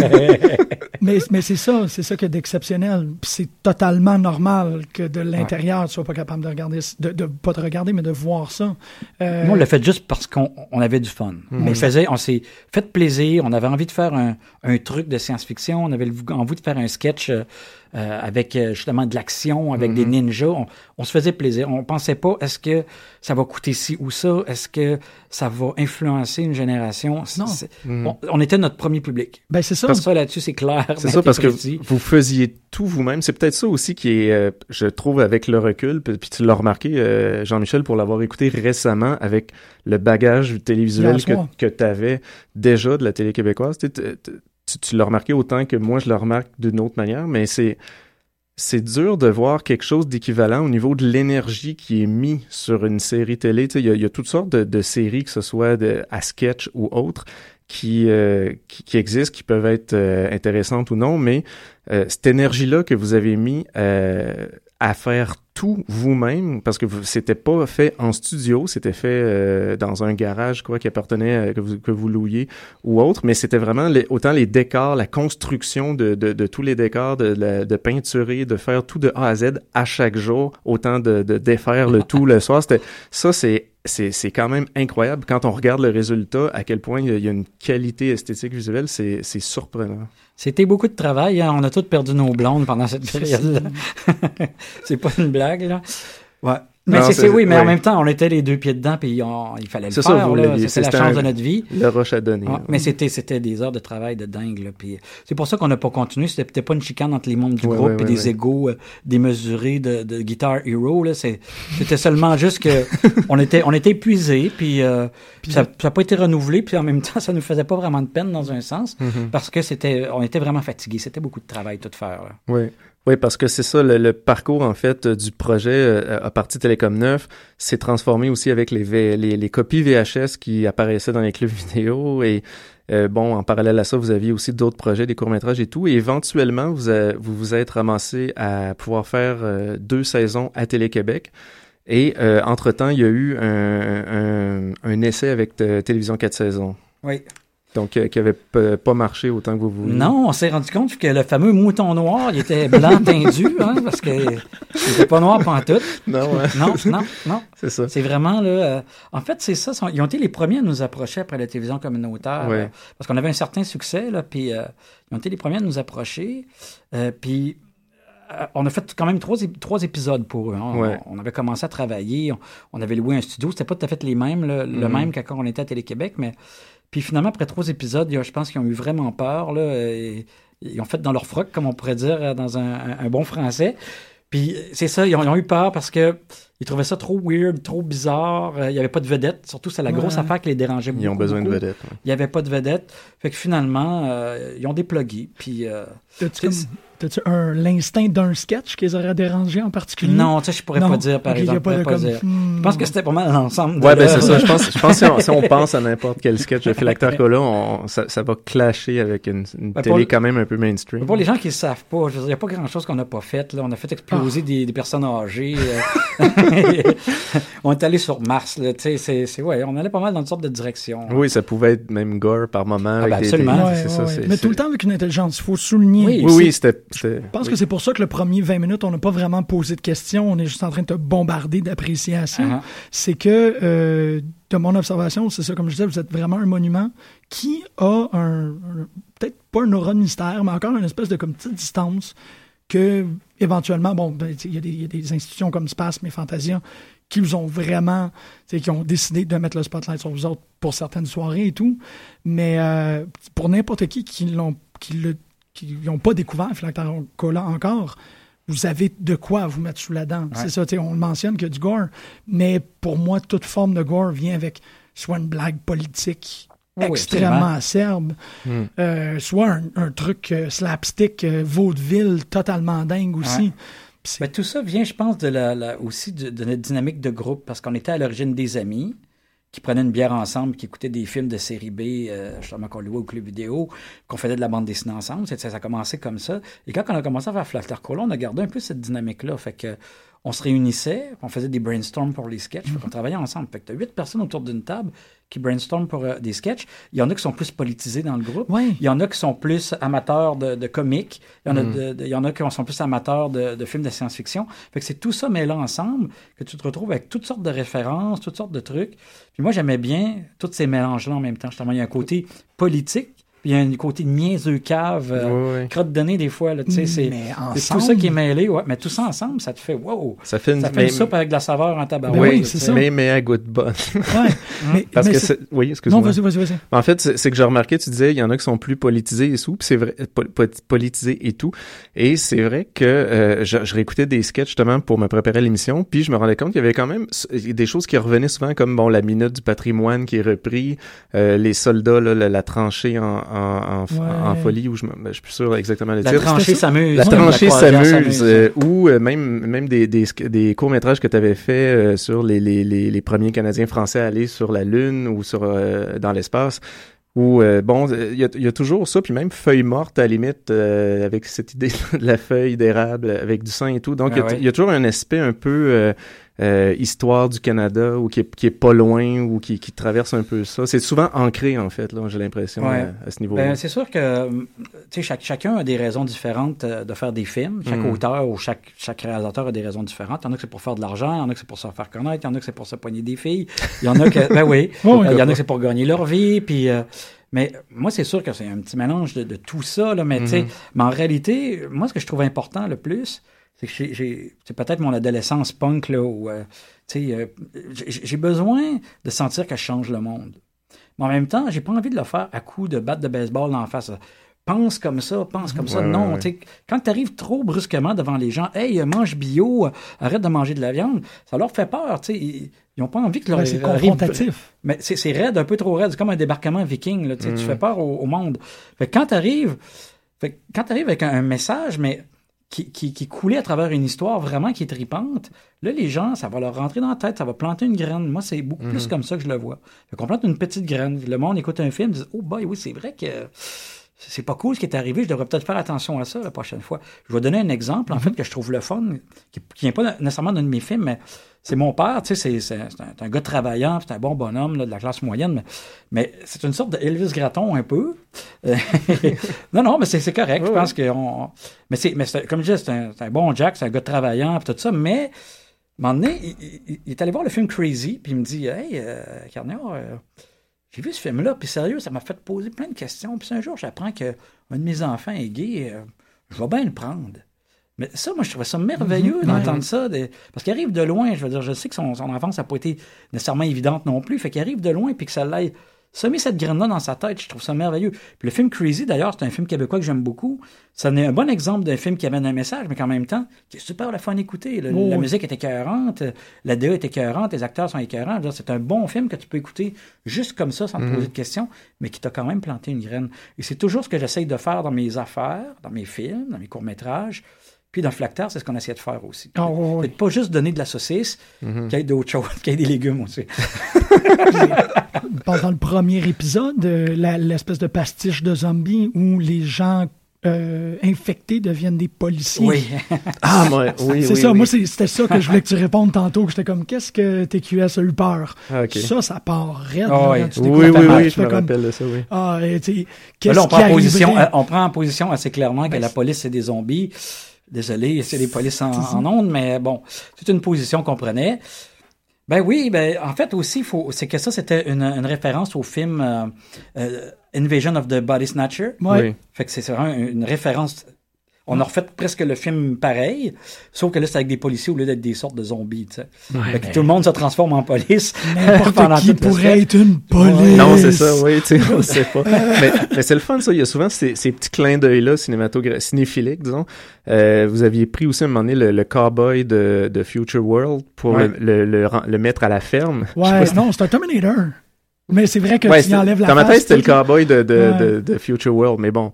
mais mais c'est ça, c'est ça que d'exceptionnel. c'est totalement normal que de l'intérieur, tu sois pas capable de regarder, de, de, pas de regarder, mais de voir ça. Euh... Nous, on l'a fait juste parce qu'on on avait du fun. On faisait, on s'est fait plaisir, on avait envie de faire un, un truc de science-fiction, on avait envie de faire un sketch euh, euh, avec euh, justement de l'action, avec des mhm. ninjas. On, se faisait plaisir. On pensait pas est-ce que ça va coûter ci ou ça, est-ce que ça va influencer une génération? Non. Mhm. On, était notre premier public. Ben c'est ça. Parce ça là-dessus c'est clair. C'est ça parce que vous faisiez tout vous-même. C'est peut-être ça aussi qui est, euh, je trouve, avec le recul. Puis, tu l'as remarqué, Jean-Michel, pour l'avoir écouté récemment, avec le bagage télévisuel que, que tu avais déjà de la télé québécoise tu, l'as remarqué autant que moi je le remarque d'une autre manière, mais c'est c'est dur de voir quelque chose d'équivalent au niveau de l'énergie qui est mis sur une série télé. Il y, a toutes sortes de, séries, que ce soit de, à sketch ou autres, qui, euh, qui, existent, qui peuvent être euh, intéressantes ou non, mais euh, cette énergie-là que vous avez mis à faire tout vous-même parce que c'était pas fait en studio, c'était fait euh, dans un garage quoi qui appartenait que vous que vous louiez ou autre, mais c'était vraiment les, autant les décors, la construction de, de, de tous les décors, de, de, peinturer, de faire tout de A à Z à chaque jour, autant de, de défaire le tout le soir. C'était ça c'est c'est, c'est quand même incroyable quand on regarde le résultat, à quel point il y a, il y a une qualité esthétique visuelle, c'est, c'est surprenant. C'était beaucoup de travail. hein. On a tous perdu nos blondes pendant cette période-là. c'est pas une blague, là. Ouais. Mais c'est, oui, mais en même temps, on était les deux pieds dedans, puis on- il fallait le faire. C'était la chance un- de notre vie. Le rush à donner. Ouais, mais c'était c'était des heures de travail de dingue là, puis c'est pour ça qu'on n'a pas continué c'était peut-être pas une chicane entre les membres du groupe et des égaux euh, démesurés de, de Guitar Hero là c'est c'était seulement juste que on était on était épuisés puis, euh, ça n'a pas été renouvelé puis en même temps ça nous faisait pas vraiment de peine dans un sens Mhm. parce que c'était on était vraiment fatigués c'était beaucoup de travail tout faire là. Oui. Oui, parce que c'est ça, le, le parcours en fait euh, du projet euh, à partir Télécom 9 s'est transformé aussi avec les, les, les copies VHS qui apparaissaient dans les clubs vidéo et euh, bon, en parallèle à ça, vous aviez aussi d'autres projets, des courts-métrages et tout. Et éventuellement, vous a- vous, vous êtes ramassé à pouvoir faire euh, deux saisons à Télé-Québec. Et euh, entre-temps, il y a eu un, un, un essai avec euh, Télévision 4 saisons. Oui. Donc, euh, qui avait p- pas marché autant que vous vouliez. Non, on s'est rendu compte que le fameux mouton noir, il était blanc tendu, hein, parce que il était pas noir pantoute. Non, ouais. Non, non, non. c'est ça. C'est vraiment là. euh, en fait, c'est ça. ils ont été les premiers à nous approcher après la télévision communautaire. Ouais. euh, parce qu'on avait un certain succès, là. Puis ils ont été les premiers à nous approcher. puis on a fait quand même trois, ép- trois épisodes pour eux. hein. On- Ouais. On, avait commencé à travailler. On, on avait loué un studio. C'était pas tout à fait les mêmes, le Mhm. même qu'à quand on était à Télé-Québec, mais. Puis finalement, après trois épisodes, je pense qu'ils ont eu vraiment peur. Là, et- ils ont fait dans leur froc, comme on pourrait dire euh, dans un, un- un bon français. Puis c'est ça, ils ont, ils ont eu peur parce que ils trouvaient ça trop weird, trop bizarre. Euh, il n'y avait pas de vedette. Surtout, c'est la grosse Ouais. affaire qui les dérangeait beaucoup. Ils ont besoin de ouais. Il n'y avait pas de vedette. Fait que finalement, euh, ils ont déplugué. Puis euh, T'as-tu un- l'instinct d'un sketch qui les aurait dérangés en particulier? non, tu sais, je pourrais Non. pas dire, par Ok, y a exemple. pas je de pourrais pas comme, dire. hmm. Je pense que c'était pas mal l'ensemble. Ouais, ben c'est ça. Je pense, je pense que si on, si on pense à n'importe quel sketch de Phil Cola, on, ça, ça va clasher avec une, une Ben, télé pour- quand même un peu mainstream. Pour les gens qui ne savent pas, il n'y a pas grand-chose qu'on n'a pas fait. Là. On a fait exploser Ah. des, des personnes âgées. euh. on est allé sur Mars. Là, tu sais, c'est, c'est, ouais, on allait pas mal dans une sorte de direction. Oui, ça pouvait être même gore par moment. avec ben absolument. des- Ouais, c'est ouais, ça, ouais. c'est- Mais tout le temps avec une intelligence. Il faut souligner. Oui, oui, c'était. Je pense oui. que c'est pour ça que le premier 20 minutes, on n'a pas vraiment posé de questions. On est juste en train de te bombarder d'appréciation. Ah, C'est que, euh, de mon observation, c'est ça, comme je disais, vous êtes vraiment un monument qui a un, un- peut-être pas un aura de mystère, mais encore une espèce de comme petite distance que, éventuellement, bon, ben, il y, a des- il y a des institutions comme Spasme et Fantasia qui vous ont vraiment, qui ont décidé de mettre le spotlight sur vous autres pour certaines soirées et tout. Mais euh, pour n'importe qui qui l'ont, qui le, qui n'ont pas découvert Philactère Cola encore, vous avez de quoi vous mettre sous la dent. C'est ça, on le mentionne qu'il y a du gore, mais pour moi, toute forme de gore vient avec soit une blague politique Oui, extrêmement acerbe, Hmm. euh, soit un, un truc euh, slapstick, euh, vaudeville, totalement dingue aussi. Ouais. Ben, tout ça vient, je pense, de la, la- aussi de, de notre dynamique de groupe, parce qu'on était à l'origine des amis qui prenaient une bière ensemble, qui écoutaient des films de série B, euh, justement qu'on louait au club vidéo, qu'on faisait de la bande dessinée ensemble. Ça, a commencé comme ça. Et quand on a commencé à faire Flatter Cola, on a gardé un peu cette dynamique-là. Fait que on se réunissait, on faisait des brainstorms pour les sketchs, qu'on travaillait ensemble. Fait que t'as huit personnes autour d'une table qui brainstorment pour euh, des sketchs. Il y en a qui sont plus politisés dans le groupe. Ouais. Il y en a qui sont plus amateurs de, de comics. Il y en a, de- de- il y en a qui sont plus amateurs de, de films de science-fiction. Fait que c'est tout ça mêlé ensemble que tu te retrouves avec toutes sortes de références, toutes sortes de trucs. Puis moi, j'aimais bien tous ces mélanges-là en même temps. Justement, il y a un côté politique, il y a un côté niaiseux cave, euh, Ouais, ouais. crotte de nez des fois. Là, tu sais, c'est, c'est tout ça qui est mêlé. Ouais. Mais tout ça ensemble, ça te fait wow! Ça fait une, Ça fait mais, une soupe avec de la saveur en tabarouette. Ben oui, c'est ça. mais, mais à goût de bonne. Ouais. mais, Parce mais que c'est- oui, Non, excuse-moi. vas-y, vas-y, vas-y. En fait, c'est c'est que j'ai remarqué, tu disais, il y en a qui sont plus politisés et tout, puis c'est vrai, po- po- politisés et tout. Et c'est vrai que euh, je, je réécoutais des sketchs justement pour me préparer à l'émission, puis je me rendais compte qu'il y avait quand même des choses qui revenaient souvent, comme bon la minute du patrimoine qui est repris, euh, les soldats, là, la, la tranchée en, en, en, f- Ouais. en folie, où je, ben, je suis plus sûr exactement le La titre. tranchée s'amuse. La tranchée s'amuse, euh, ou euh, même même des des, sk- des courts métrages que tu avais fait euh, sur les, les les les premiers Canadiens français à aller sur la lune ou sur euh, dans l'espace. Ou euh, bon, il y a, il y a toujours ça, puis même feuille morte à la limite euh, avec cette idée de la feuille d'érable avec du sang et tout. Donc il y a- Ah ouais. il y, a toujours un aspect un peu euh, euh, histoire du Canada ou qui est, qui est pas loin ou qui, qui traverse un peu ça. C'est souvent ancré, en fait, là, j'ai l'impression, Ouais. à, à ce niveau-là. Ben, c'est sûr que euh, tu sais, chaque, chacun a des raisons différentes euh, de faire des films. Chaque Mm. auteur ou chaque, chaque réalisateur a des raisons différentes. Il y en a que c'est pour faire de l'argent, il y en a que c'est pour se faire connaître, il y en a que c'est pour se poigner des filles, il y en a que, ben oui. Euh, il y en a que c'est pour gagner leur vie, puis... euh, mais moi, c'est sûr que c'est un petit mélange de, de tout ça, là, mais, tu sais, mais en réalité, moi, ce que je trouve important le plus, c'est que j'ai- j'ai, c'est peut-être mon adolescence punk, là, où, euh, tu sais, euh, j'ai j'ai besoin de sentir que je change le monde. Mais en même temps, j'ai pas envie de le faire à coup de batte de baseball en face. Pense comme ça, pense comme ça. Ouais, non, ouais, ouais. tu sais, quand tu arrives trop brusquement devant les gens, hey, mange bio, arrête de manger de la viande, ça leur fait peur, tu sais. Ils ils ont pas envie que leur Ouais, c'est confrontatif. mais c'est c'est raide, un peu trop raide. C'est comme un débarquement viking. Là, tu Tu fais peur au, au monde. Fait que quand tu arrives, quand tu avec un, un message, mais qui, qui, qui coulait à travers une histoire vraiment qui est tripante, là, les gens, ça va leur rentrer dans la tête, ça va planter une graine. Moi, c'est beaucoup plus comme ça que je le vois. Fait qu'on plante une petite graine. Le monde écoute un film, dit Oh, boy, oui, c'est vrai que c'est pas cool ce qui est arrivé, je devrais peut-être faire attention à ça la prochaine fois. Je vais donner un exemple, en fait, que je trouve le fun, qui n'est pas nécessairement d'un de mes films, mais c'est mon père, tu sais, c'est- un, un gars travaillant, c'est un bon bonhomme là, de la classe moyenne, mais, mais c'est une sorte de Elvis Gratton un peu. Non, non, mais c'est correct, je pense que... On, mais c'est, mais comme je disais, c'est un, bon Jack, c'est un gars travaillant, puis tout ça, mais... À un moment donné, il, il- il est allé voir le film Crazy, puis il me dit Hey, euh, Carnier, euh, j'ai vu ce film-là, puis sérieux, ça m'a fait poser plein de questions. Puis un jour, j'apprends qu'un de mes enfants est gay, euh, je vais bien le prendre. Mais ça, moi, je trouvais ça merveilleux d'entendre ça. de- Parce qu'il arrive de loin, je veux dire, je sais que son, son enfance n'a pas été nécessairement évidente non plus, fait qu'il arrive de loin, puis que ça l'aille semer cette graine-là dans sa tête, je trouve ça merveilleux. Puis le film Crazy, d'ailleurs, c'est un film québécois que j'aime beaucoup. Ça est un bon exemple d'un film qui amène un message, mais qu'en même temps, qui est super le fun à écouter. Le- Oh, la musique est écœurante, la DA est écœurante, les acteurs sont écœurants. C'est un bon film que tu peux écouter juste comme ça, sans te poser de questions, mais qui t'a quand même planté une graine. Et c'est toujours ce que j'essaye de faire dans mes affaires, dans mes films, dans mes courts-métrages. Puis dans Flactar, c'est ce qu'on essaie de faire aussi. C'est de pas juste donner de la saucisse, qu'il y ait d'autres choses, qu'il y ait des légumes aussi. pendant le premier épisode, euh, la- l'espèce de pastiche de zombies où les gens euh, infectés deviennent des policiers. Oui. Ah, moi, oui, c'est oui, ça, oui. moi c'est- c'était ça que je voulais que tu répondes tantôt, que j'étais comme, qu'est-ce que TQS a eu peur? Ah, ok. Ça, ça part raide. Ah tu Oui, oui, oui, je me comme, rappelle de ça, oui. Ah, et Là, on, prend position, euh, on prend en position assez clairement que la police, c'est des zombies. Désolé, c'est des polices en, en ondes, mais bon, c'est une position qu'on prenait. Ben oui, ben en fait aussi, faut, c'est que ça, c'était une, une référence au film euh, euh, Invasion of the Body Snatcher. Ouais. Oui. Fait que c'est vraiment une référence. On a refait presque le film pareil, sauf que là, c'est avec des policiers au lieu d'être des sortes de zombies, tu sais. Fait que tout le monde se transforme en police. N'importe pendant qui pourrait être une police. Non, c'est ça, oui, tu sais, on sait pas. mais mais c'est le fun, ça. Il y a souvent ces, ces petits clins d'œil-là, cinématographiques, cinéphiliques, disons. Euh, vous aviez pris aussi à un moment donné le, le cowboy de, de Future World pour Ouais. le, le, le, ren- le mettre à la ferme. Ouais, si- non, c'est un Terminator. Mais c'est vrai que Ouais, tu enlèves la dans ma face, tête, c'était le cowboy de, de, Ouais. de, de Future World, mais bon.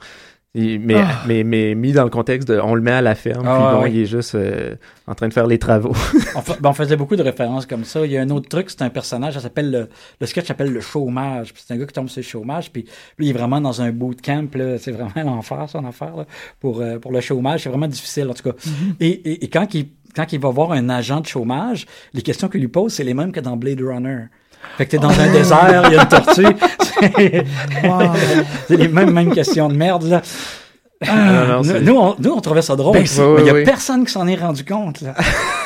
Il- mais, Ah. mais, mais mis dans le contexte de, on le met à la ferme, Ah, puis bon, ouais. il est juste euh, en train de faire les travaux. On, fa- ben, on faisait beaucoup de références comme ça. Il y a un autre truc, c'est un personnage, ça s'appelle le, le sketch s'appelle le chômage. Puis c'est un gars qui tombe sur le chômage, puis lui, il est vraiment dans un bootcamp, là. C'est vraiment l'enfer, son affaire, là, pour, euh, pour le chômage. C'est vraiment difficile, en tout cas. et, et, et quand il, quand il va voir un agent de chômage, les questions qu'il lui pose, c'est les mêmes que dans Blade Runner. Fait que t'es dans un désert, il y a une tortue. C'est Wow. les mêmes, mêmes questions de merde, là. Non, non, nous, on, nous, on trouvait ça drôle. Ben, mais c'est- il y a personne qui s'en est rendu compte, là.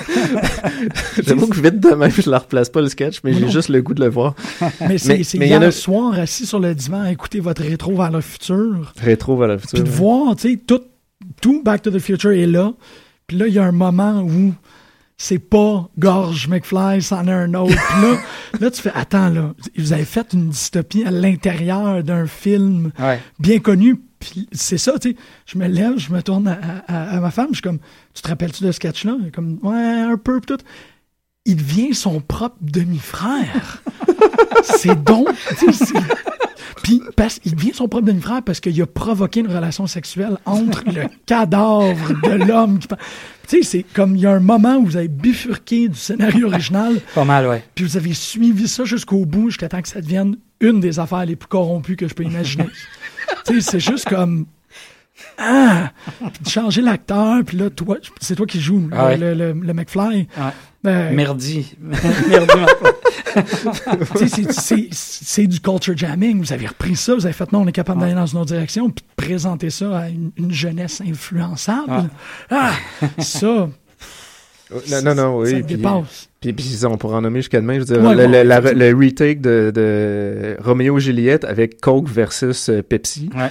J'avoue que vite de même, je la replace pas le sketch, mais j'ai juste le goût de le voir. Mais c'est Mais- c'est mais il y en hier a- soir, assis sur le divan, à écouter votre rétro vers le futur. Rétro vers le futur. Puis de ouais. voir, tu sais, tout, tout Back to the Future est là. Puis là, il y a un moment où c'est pas Gorge McFly, c'en est un autre. Puis là, là, tu fais, attends, là, vous avez fait une dystopie à l'intérieur d'un film Ouais. bien connu. Puis c'est ça, tu sais. Je me lève, je me tourne à, à- à ma femme, je suis comme, tu te rappelles-tu de ce sketch-là? Comme, ouais, un peu, tout. Il devient son propre demi-frère. c'est donc, Puis, parce, il devient son propre demi-frère parce qu'il a provoqué une relation sexuelle entre le cadavre de l'homme. qui Tu sais, c'est comme il y a un moment où vous avez bifurqué du scénario original, Pas mal, ouais. puis vous avez suivi ça jusqu'au bout, jusqu'à temps que ça devienne une des affaires les plus corrompues que je peux imaginer. tu sais, c'est juste comme. Ah! Puis de changer l'acteur, puis là, toi, c'est toi qui joues Ah ouais. le, le, le McFly. Ouais. Ben, Merdi. Merdi, c'est- c'est- c'est du culture jamming. Vous avez repris ça, vous avez fait non, on est capable d'aller dans une autre direction, puis de présenter ça à une, une jeunesse influençable. Ah! Ça, Non, non, non, oui. puis- dépasse. Puis, puis ça, on pourrait en nommer jusqu'à demain. Je veux dire, Ouais, le, bon, le- la- effectivement. le retake de, de Roméo et Juliette avec Coke versus euh, Pepsi. Ouais.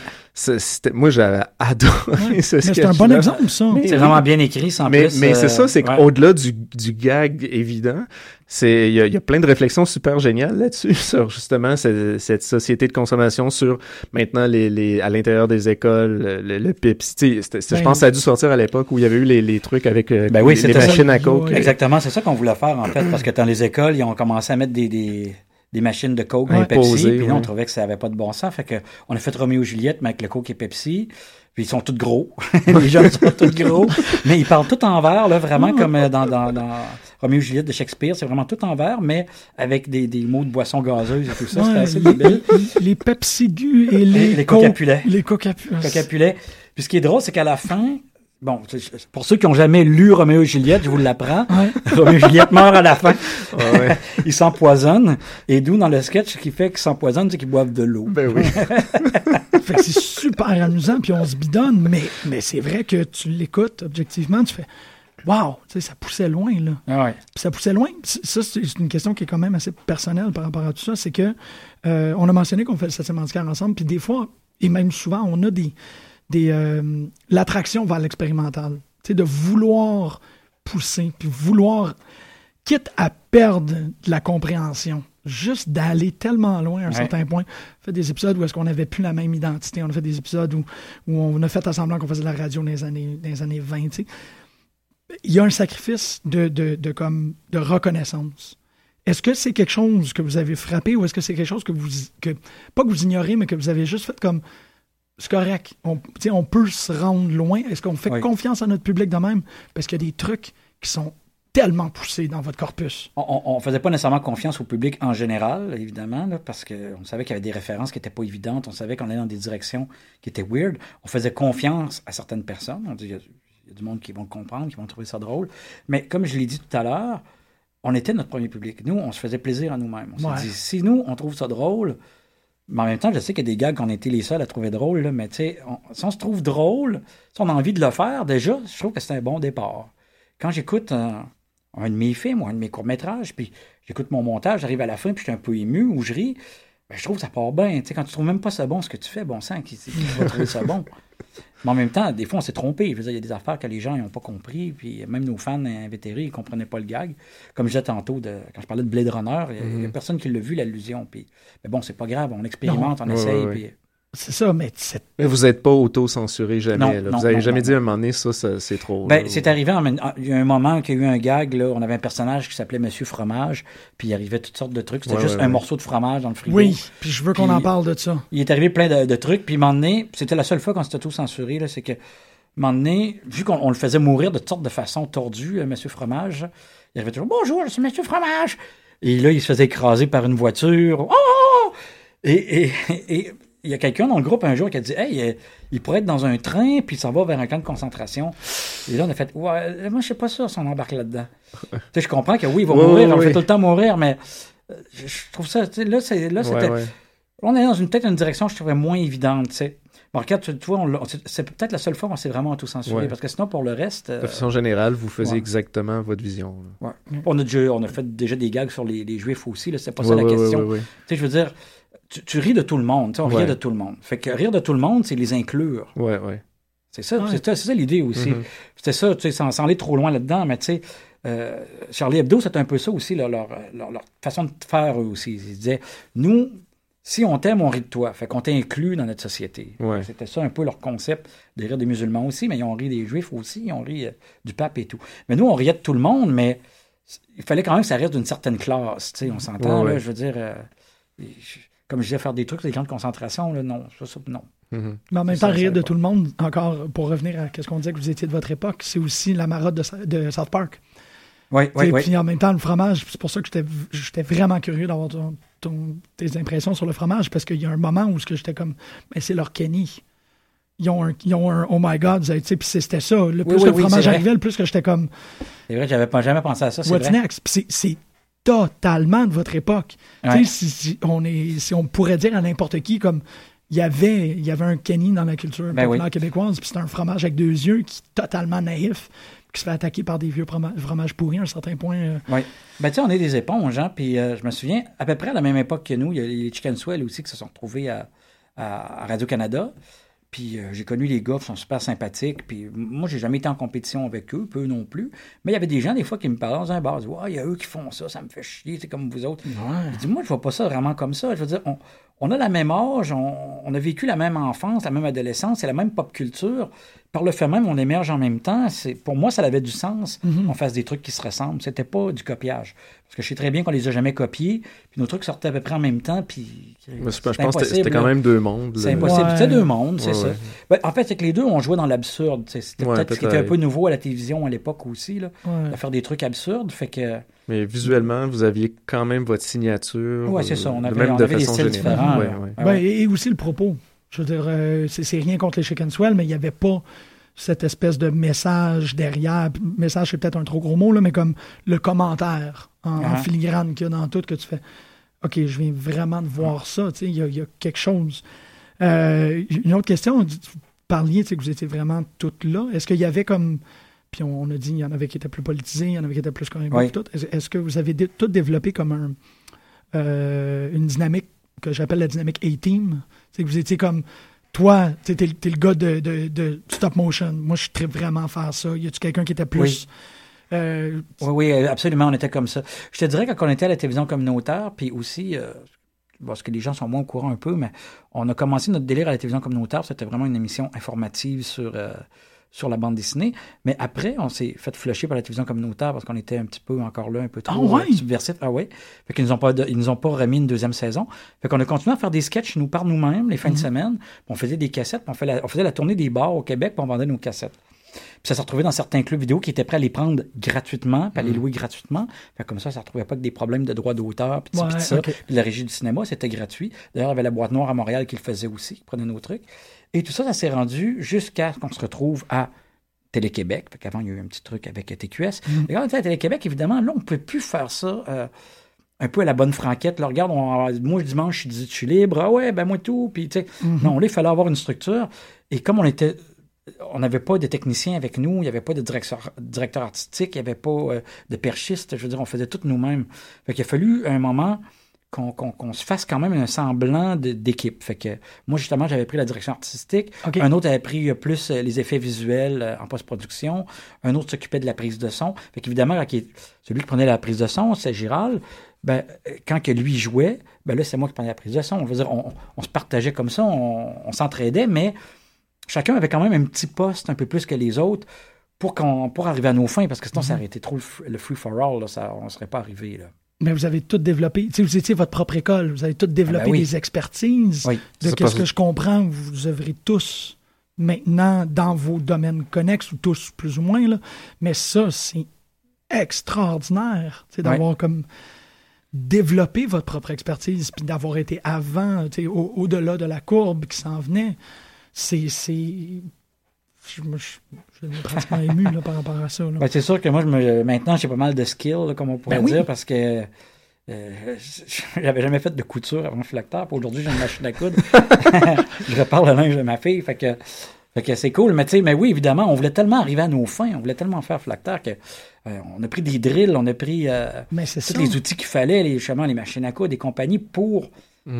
Moi, j'avais adoré ce Mais c'est un bon exemple, ça. Mais- C'est vraiment bien écrit, sans Mais, plus. mais c'est euh, ça, c'est ouais. qu'au-delà du, du gag évident, c'est il y, a- il y a plein de réflexions super géniales là-dessus sur justement ce- cette société de consommation sur maintenant les, les à l'intérieur des écoles le, le, c'était- je Ben, pense que ça a dû sortir à l'époque où il y avait eu les, les trucs avec euh, Ben oui, les, c'était les ça. machines à coke. Ouais. Exactement, c'est ça qu'on voulait faire en fait, parce que dans les écoles, ils ont commencé à mettre des, des, des machines de Coke et Pepsi, puis nous, on trouvait que ça avait pas de bon sens, fait que on a fait Roméo et Juliette, mais avec le Coke et Pepsi, puis ils sont tous gros, les jeunes sont tous gros, mais ils parlent tout en vert, là, vraiment comme euh, dans, dans, dans Roméo et Juliette de Shakespeare, c'est vraiment tout en vert, mais avec des, des mots de boissons gazeuses et tout ça, c'était assez les, débile. les Pepsi et les, les Coke- cocapulets. Les cocapulets. Cocapulet. Puis ce qui est drôle, c'est qu'à la fin, bon, pour ceux qui ont jamais lu Roméo et Juliette, je vous l'apprends. Ouais. Roméo et Juliette meurent à la fin. Ouais. ils s'empoisonnent. Et d'où dans le sketch, ce qui fait qu'ils s'empoisonnent, c'est qu'ils boivent de l'eau. Ben oui. Fait que c'est super amusant, puis on se bidonne, mais, mais c'est vrai que tu l'écoutes objectivement, tu fais Wow, tu sais, ça poussait loin, là. Ah ouais. Puis ça poussait loin. Ça, c'est une question qui est quand même assez personnelle par rapport à tout ça. C'est que euh, on a mentionné qu'on fait le septième ensemble, puis des fois, et même souvent, on a des, des euh, l'attraction vers l'expérimental. De vouloir pousser, puis vouloir, quitte à perdre de la compréhension, juste d'aller tellement loin à un Ouais. certain point. On a fait des épisodes où est-ce qu'on n'avait plus la même identité. On a fait des épisodes où, où on a fait semblant qu'on faisait de la radio dans les années, dans les années 20. tu sais il y a un sacrifice de, de, de, comme, de reconnaissance. Est-ce que c'est quelque chose que vous avez frappé ou est-ce que c'est quelque chose que vous, que, pas que vous ignorez, mais que vous avez juste fait comme, c'est correct, on, peut se rendre loin. Est-ce qu'on fait Oui. confiance à notre public de même? Parce qu'il y a des trucs qui sont tellement poussés dans votre corpus. On, on faisait pas nécessairement confiance au public en général, évidemment, là, parce qu'on savait qu'il y avait des références qui étaient pas évidentes. On savait qu'on allait dans des directions qui étaient weird. On faisait confiance à certaines personnes. On dit, il y a- il y, a du monde qui vont le comprendre, qui vont trouver ça drôle. Mais comme je l'ai dit tout à l'heure, on était notre premier public. Nous, on se faisait plaisir à nous-mêmes. On Ouais. s'est dit, si nous, on trouve ça drôle, mais en même temps, je sais qu'il y a des gars qu'on était les seuls à trouver drôle, là, mais tu sais, si on se trouve drôle, si on a envie de le faire, déjà, je trouve que c'est un bon départ. Quand j'écoute un, un de mes films ou un de mes courts-métrages, puis j'écoute mon montage, j'arrive à la fin, puis je suis un peu ému ou je ris, ben, je trouve que ça part bien. Tu sais, quand tu trouves même pas ça bon, ce que tu fais, bon sang, qui va trouver ça bon? Mais en même temps, des fois, on s'est trompé. Il y a des affaires que les gens n'ont pas compris, puis même nos fans invétérés, ils comprenaient pas le gag. Comme je disais tantôt, de, quand je parlais de Blade Runner, il y a- a personne qui l'a vu, l'allusion. Puis, mais bon, c'est pas grave, on expérimente, on essaye, puis C'est ça, mais c'est Mais vous n'êtes pas auto-censuré jamais. Non, là. non, vous avez non, jamais non, dit à un moment donné, ça, ça, c'est trop. Ben, c'est arrivé, en il y a un moment qu'il y a eu un gag, là, on avait un personnage qui s'appelait Monsieur Fromage, puis il arrivait toutes sortes de trucs. C'était Ouais, juste ouais, un ouais. morceau de fromage dans le frigo. Oui, puis je veux qu'on en parle de ça. Il est arrivé plein de, de trucs, puis un moment donné, c'était la seule fois qu'on s'était tout censuré, là, c'est que, un moment donné, vu qu'on on le faisait mourir de toutes sortes de façons tordues, euh, Monsieur Fromage, il arrivait toujours Bonjour, je suis Monsieur Fromage. Et là, il se faisait écraser par une voiture. Oh! Et, et, et il y a quelqu'un dans le groupe un jour qui a dit Hey, euh, il pourrait être dans un train, puis il s'en va vers un camp de concentration. Et là, on a fait Ouais, moi, je sais pas sûr si on embarque là-dedans. tu sais, je comprends que oui, il va mourir, on fait ouais. tout le temps mourir, mais euh, je, je trouve ça, là, c'est, là, c'était. ouais. On est dans une peut-être une direction que je trouvais moins évidente, tu sais. Bon, regarde, tu, tu vois, on l'a- c'est- peut-être la seule fois où on s'est vraiment tout censuré, Ouais. parce que sinon, pour le reste, euh, De façon générale, vous faisiez ouais. exactement votre vision. ouais. on, a déjà, on a fait déjà des gags sur les, les juifs aussi, là, c'est pas ça la question. Tu sais, je veux dire, tu, tu ris de tout le monde, tu sais, on Ouais. rit de tout le monde. Fait que rire de tout le monde, c'est les inclure. Ouais, ouais. C'est ça, Ouais. c'est ça, c'est l'idée aussi. Mhm. C'était ça, tu sais, sans, sans aller trop loin là-dedans, mais tu sais, euh, Charlie Hebdo, c'est un peu ça aussi, là, leur, leur, leur façon de faire eux aussi. Ils disaient, nous, si on t'aime, on rit de toi. Fait qu'on t'inclut dans notre société. Ouais. C'était ça un peu leur concept de rire des musulmans aussi, mais ils ont ri des juifs aussi, ils ont ri euh, du pape et tout. Mais nous, on riait de tout le monde, mais il fallait quand même que ça reste d'une certaine classe, tu sais, on s'entend, Ouais, là, ouais. je veux dire... euh, je- comme je disais, faire des trucs sur les camps de concentration, là, non, ça, ça, non. Mhm. Mais en même temps, rire de pas. tout le monde, encore pour revenir à ce qu'on disait que vous étiez de votre époque, c'est aussi la marotte de, South Park. Oui, oui, Et oui. puis en même temps, le fromage, c'est pour ça que j'étais j'étais vraiment curieux d'avoir ton- ton- tes impressions sur le fromage, parce qu'il y a un moment où ce que j'étais comme, mais c'est leur Kenny. ils ont un, ils ont un oh my god, tu sais, puis c'était ça. Le plus oui, que le oui, fromage c'est vrai. arrivait, le plus que j'étais comme C'est vrai, j'avais pas jamais pensé à ça. C'est What's vrai. next? Puis c'est- c'est totalement de votre époque. Ouais. si, si on est, si on pourrait dire à n'importe qui comme il y avait, il y avait un Kenny dans la culture Ben populaire oui. québécoise, puis c'est un fromage avec deux yeux qui est totalement naïf, qui se fait attaquer par des vieux froma- fromages pourris à un certain point. euh, Oui. Ben, tu sais, on est des éponges, hein. Puis euh, je me souviens, à peu près à la même époque que nous, il y a les Chicken Swell aussi qui se sont retrouvés à Radio-Canada. Puis euh, j'ai connu les gars qui sont super sympathiques. Puis moi, j'ai jamais été en compétition avec eux, peu non plus. Mais il y avait des gens, des fois, qui me parlaient dans un bar. Ils disaient, Ouais, il y a eux qui font ça, ça me fait chier, c'est comme vous autres. Je dis, moi, je vois pas ça vraiment comme ça. Je veux dire, on, on a la même âge, on, on a vécu la même enfance, la même adolescence, c'est la même pop culture. Par le fait même, on émerge en même temps. C'est, pour moi, ça avait du sens qu'on fasse des trucs qui se ressemblent. C'était pas du copiage. Parce que je sais très bien qu'on les a jamais copiés. Puis nos trucs sortaient à peu près en même temps. Puis Mais je pense que c'était- quand même deux mondes. C'est impossible. Ouais. C'était deux mondes, c'est Ouais, ça. ouais. Ben, en fait, c'est que les deux ont joué dans l'absurde. C'était Ouais, peut-être ce qui était un peu nouveau à la télévision à l'époque aussi, là, ouais. de faire des trucs absurdes. Fait que Mais visuellement, vous aviez quand même votre signature. Ouais, c'est ça. On euh, avait- même on de avait des styles générale. différents, Ouais, là. ouais. Ben, et aussi le propos. Je veux dire, euh, c'est rien contre les Chicken Swell, mais il n'y avait pas cette espèce de message derrière. Message, c'est peut-être un trop gros mot, là, mais comme le commentaire en, en Ah. filigrane qu'il y a dans tout, que tu fais OK, je viens vraiment de voir ça. tu sais, Il y, y a quelque chose. Euh, une autre question, vous parliez tu sais, que vous étiez vraiment toutes là. Est-ce qu'il y avait comme. Puis on, on a dit il y en avait qui étaient plus politisés, il y en avait qui étaient plus quand même. Oui. Est-ce que vous avez tout développé comme un, euh, une dynamique que j'appelle la dynamique A-Team? C'est que vous étiez comme. Toi, tu es, le gars de, de- de stop motion. Moi, je très vraiment à faire ça. Y a-tu quelqu'un qui était plus? Oui. euh, Oui, oui, euh, absolument, on était comme ça. Je te dirais, quand on était à la télévision communautaire, puis aussi, euh, parce que les gens sont moins au courant un peu, mais on a commencé notre délire à la télévision communautaire, c'était vraiment une émission informative sur, euh, sur la bande dessinée. Mais après, on s'est fait flusher par la télévision communautaire parce qu'on était un petit peu encore là, un peu trop Ah ouais? euh, subversif. Ah ouais. Fait qu'ils nous ont pas, ils nous ont pas remis une deuxième saison. Fait qu'on a continué à faire des sketchs, nous, par nous-mêmes, les fins de semaine. Puis on faisait des cassettes, on, fait la- on faisait la tournée des bars au Québec, puis on vendait nos cassettes. Puis ça s'est retrouvé dans certains clubs vidéo qui étaient prêts à les prendre gratuitement, puis à les louer gratuitement. Fait comme ça, ça ne retrouvait pas que des problèmes de droits d'auteur, puis Ouais, ça. Puis la régie du cinéma, c'était gratuit. D'ailleurs, il y avait la boîte noire à Montréal qui le faisait aussi, qui prenait nos trucs. Et tout ça, ça s'est rendu jusqu'à ce qu'on se retrouve à Télé-Québec. Fait qu'avant, il y a eu un petit truc avec TQS. Et quand on était à Télé-Québec, évidemment, là, on ne peut plus faire ça. euh, un peu à la bonne franquette. Là, regarde, on- moi, dimanche, je suis, je suis libre. Ah ouais, ben moi tout. Puis, tu sais, non, là, il fallait avoir une structure. Et comme on était on n'avait pas de technicien avec nous, il n'y avait pas de directeur, directeur artistique, il n'y avait pas euh, de perchiste. Je veux dire, on faisait tout nous-mêmes. Fait qu'il a fallu un moment qu'on se fasse quand même un semblant d'équipe. Fait que moi, justement, j'avais pris la direction artistique. Un autre avait pris euh, plus euh, les effets visuels euh, en post-production. Un autre s'occupait de la prise de son. Fait qu'évidemment, celui qui prenait la prise de son, c'est Giral. Ben, quand que lui jouait, ben là, c'est moi qui prenais la prise de son. On veut dire, on, on se partageait comme ça, on, on s'entraidait, mais chacun avait quand même un petit poste un peu plus que les autres pour, qu'on, pour arriver à nos fins, parce que sinon, ça aurait été trop le, f- le free for all, là, ça, on ne serait pas arrivé. Là. Mais vous avez tout développé. Vous étiez votre propre école. Vous avez tout développé Ah ben oui. des expertises. Oui. De qu'est-ce pas- que je comprends, vous œuvrez tous maintenant dans vos domaines connexes, ou tous plus ou moins, là. Mais ça, c'est extraordinaire. d'avoir comme développé votre propre expertise, puis d'avoir été avant, au- au-delà de la courbe qui s'en venait. C'est. Je, je, je suis pratiquement ému là, par rapport à ça. Ben, c'est sûr que moi, je me, maintenant, j'ai pas mal de skills, là, comme on pourrait Ben oui. dire, parce que euh, j'avais jamais fait de couture avant Flacteur. Aujourd'hui, j'ai une machine à coudre. je repars le linge de ma fille. Fait que, fait que c'est cool. Mais, tu sais, mais oui, évidemment, on voulait tellement arriver à nos fins, on voulait tellement faire Flacteur que euh, on a pris des drills, on a pris euh, tous ça. les outils qu'il fallait, les, justement, les machines à coudre, des compagnies pour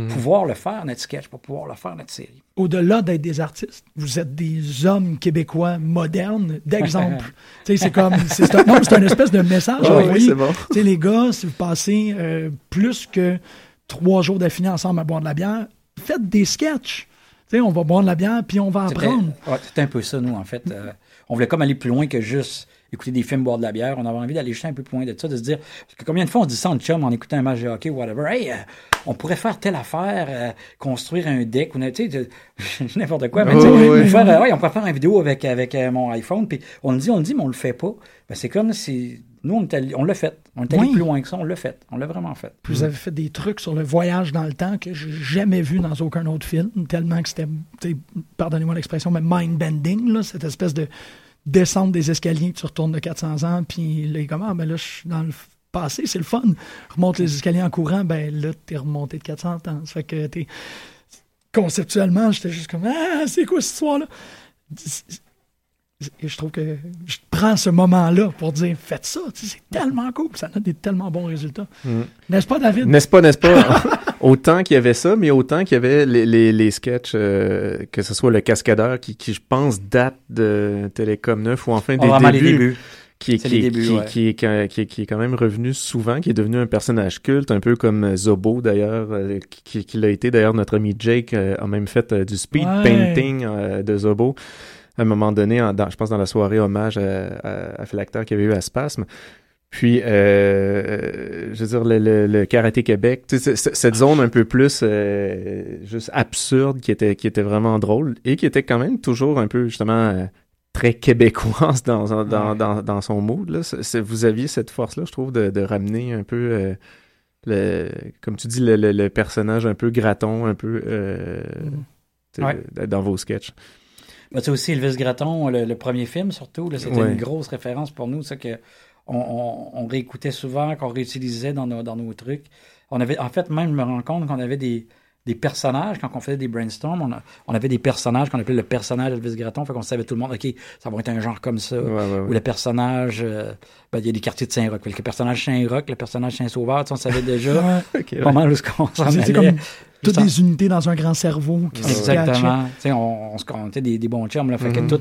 pouvoir le faire, notre sketch, pour pouvoir le faire, notre série. au-delà d'être des artistes, vous êtes des hommes québécois modernes d'exemple. Tu sais, c'est comme, c'est un, non, c'est un espèce de message à oui, envoyer. c'est bon. Tu sais, les gars, si vous passez euh, plus que trois jours d'affilée ensemble à boire de la bière, faites des sketchs. Tu sais, on va boire de la bière puis on va C'était apprendre. ouais, c'était un peu ça, nous, en fait. Euh, on voulait comme aller plus loin que juste écouter des films, boire de la bière. On avait envie d'aller juste un peu plus loin de ça, de se dire... Parce que combien de fois on dit ça en chum, en écoutant un match de hockey ou whatever? Hey, euh, on pourrait faire telle affaire, euh, construire un deck, ou tu sais, de- n'importe quoi. Mais Oh, oui. faire, euh, ouais, on pourrait faire une vidéo avec, avec euh, mon iPhone, puis on le dit, on le dit, mais on le fait pas. Ben, c'est comme si Nous, on, allé- on l'a fait. On est allé Oui. plus loin que ça, on l'a fait. On l'a vraiment fait. Puis vous avez fait des trucs sur le voyage dans le temps que j'ai jamais vu dans aucun autre film, tellement que c'était, pardonnez-moi l'expression, mais mind-bending, cette espèce de descente des escaliers, tu retournes de 400 ans, puis là, il est comme, ah, ben là, je suis dans le passé, c'est le fun. Remonte les escaliers en courant, ben là, t'es remonté de 400 ans. Ça fait que t'es... Conceptuellement, j'étais juste comme, ah, c'est quoi cette histoire-là? Et je trouve que je prends ce moment-là pour dire, faites ça, c'est tellement cool, ça donne des tellement bons résultats. Mm. N'est-ce pas, David? N'est-ce pas, n'est-ce pas? autant qu'il y avait ça, mais autant qu'il y avait les, les, les sketchs, euh, que ce soit le cascadeur qui, qui, je pense, date de Télécom 9 ou enfin Oh, des vraiment débuts, qui, qui, débuts, qui, ouais. qui, est- qui, est- qui est- qui est quand même revenu souvent, qui est devenu un personnage culte, un peu comme Zobo d'ailleurs, euh, qui, qui l'a été d'ailleurs, notre ami Jake euh, a même fait euh, du speed Ouais. painting euh, de Zobo à un moment donné, en- dans- je pense dans la soirée hommage à, à, à Philactère qu'il y avait eu à Spasme. Puis, euh, euh, je veux dire, le, le, le Karaté Québec, tu sais, cette zone un peu plus euh, juste absurde qui était, qui était vraiment drôle et qui était quand même toujours un peu, justement, euh, très québécoise dans, dans, Ouais. dans, dans son mood. Là. Vous aviez cette force-là, je trouve, de, de ramener un peu, le, comme tu dis, le, personnage un peu graton, un peu Ouais. dans vos sketchs. Ben, c'est aussi Elvis Gratton, le, le premier film surtout. là, C'était Ouais. une grosse référence pour nous, ça que on, on- on réécoutait souvent, qu'on réutilisait dans nos, dans nos trucs. On avait, en fait, même je me rends compte qu'on avait des, des personnages, quand on faisait des brainstorms, on, a- on avait des personnages qu'on appelait le personnage Elvis Gratton, fait qu'on savait tout le monde, OK, ça va être un genre comme ça. Ouais, ouais, ouais. Ou le personnage, euh, ben, il y a des quartiers de Saint-Roch. Le personnage Saint-Roch, le personnage Saint-Sauveur, tu sais, on savait déjà Ouais. Ok, ouais. pas mal où ce qu'on s'en allait. comme toutes des unités dans un grand cerveau qui se. Exactement. Tu sais, on, on se on était des, des bons chums, là. Fait que tout,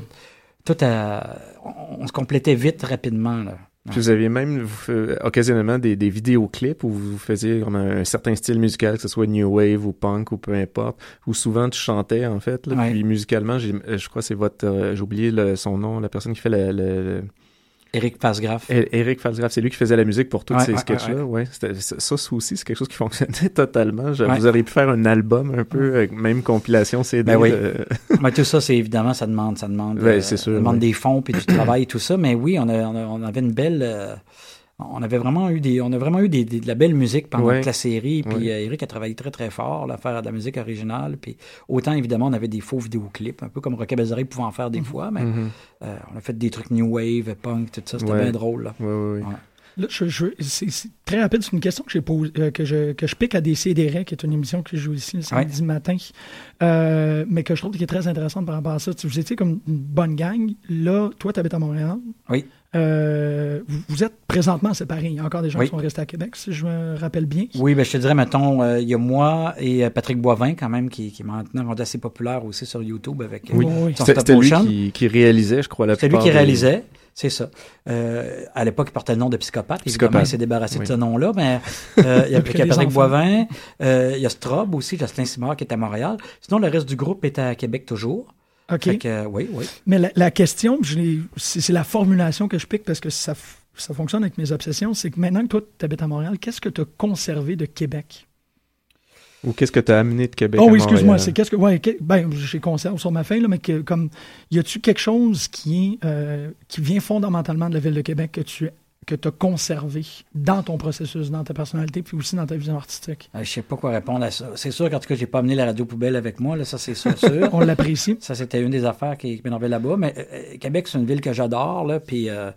tout a- on, on se complétait vite, rapidement, là. Puis vous aviez même vous, occasionnellement des, des vidéoclips où vous faisiez comme un, un certain style musical, que ce soit new wave ou punk ou peu importe, où souvent tu chantais en fait. Là, Ouais. Puis musicalement, j'ai- euh, je crois que c'est votre, euh, j'ai oublié le- son nom, la personne qui fait le, le- Pasgraf. É- Eric Falsgraf, c'est lui qui faisait la musique pour tous Ouais, ces ouais, sketchs-là. Ouais, ça aussi, c'est quelque chose qui fonctionnait totalement. Vous auriez pu faire un album un peu, euh, même compilation CD. Ben oui. de- Mais tout ça, c'est évidemment, ça demande, ça demande, c'est sûr, ça demande des fonds puis du travail et tout ça. Mais oui, on, a- on, a- on avait une belle, euh, on avait vraiment eu des, on a vraiment eu des, des- de la belle musique pendant Ouais. toute la série. Puis Ouais. euh, Eric a travaillé très très fort là, à faire de la musique originale. Puis autant évidemment, on avait des faux vidéoclips, un peu comme Rocket pouvait en faire des fois. Mais Mhm. euh, on a fait des trucs new wave, punk, tout ça. C'était Ouais. bien drôle. Là. Ouais, ouais, ouais. Ouais. Là, je, je- c'est, très rapide. C'est une question que, j'ai posée, euh, que, je, que je pique à des CDR, qui est une émission que je joue ici le samedi matin, euh, mais que je trouve qui est très intéressante par rapport à ça. Tu- Vous étiez comme une bonne gang. Là, toi, tu habites à Montréal. Oui. Euh, vous, vous êtes présentement séparés. Il y a encore des gens Oui. qui sont restés à Québec, si je me rappelle bien. Oui, ben, je te dirais, mettons, euh, il y a moi et euh, Patrick Boivin, quand même, qui, qui est maintenant rendu assez populaire aussi sur YouTube avec euh, Oui. Oui. son C'était lui motion. qui, qui réalisait, je crois, la C'est lui qui des- réalisait, c'est ça. Euh, à l'époque, il portait le nom de psychopathe. Évidemment, Psychopathe. il s'est débarrassé Oui. de ce nom-là, mais euh, il y a, il y a Patrick enfants. Boivin, euh, il y a Strobe aussi, Jocelyn Simard qui est à Montréal. Sinon, le reste du groupe est à Québec toujours. OK. Fait que, euh, oui, oui. Mais la, la question, c'est, la formulation que je pique parce que ça, fonctionne avec mes obsessions. C'est que maintenant que toi, tu habites à Montréal, qu'est-ce que tu as conservé de Québec? Ou qu'est-ce que tu as amené de Québec Oh oui, excuse-moi, c'est qu'est-ce que. Ouais, que- ben, j'ai conserve sur ma feuille, là, mais que, comme. Y a-tu quelque chose qui est euh, qui vient fondamentalement de la ville de Québec que tu que as conservé dans ton processus, dans ta personnalité, puis aussi dans ta vision artistique? Euh, je sais pas quoi répondre à ça. C'est sûr qu'en tout cas, j'ai pas amené la radio poubelle avec moi, là, ça c'est sûr. sûr. On l'apprécie. Ça, c'était une des affaires qui, m'énervait là-bas. Mais euh, euh, Québec, c'est une ville que j'adore. Là, puis, euh,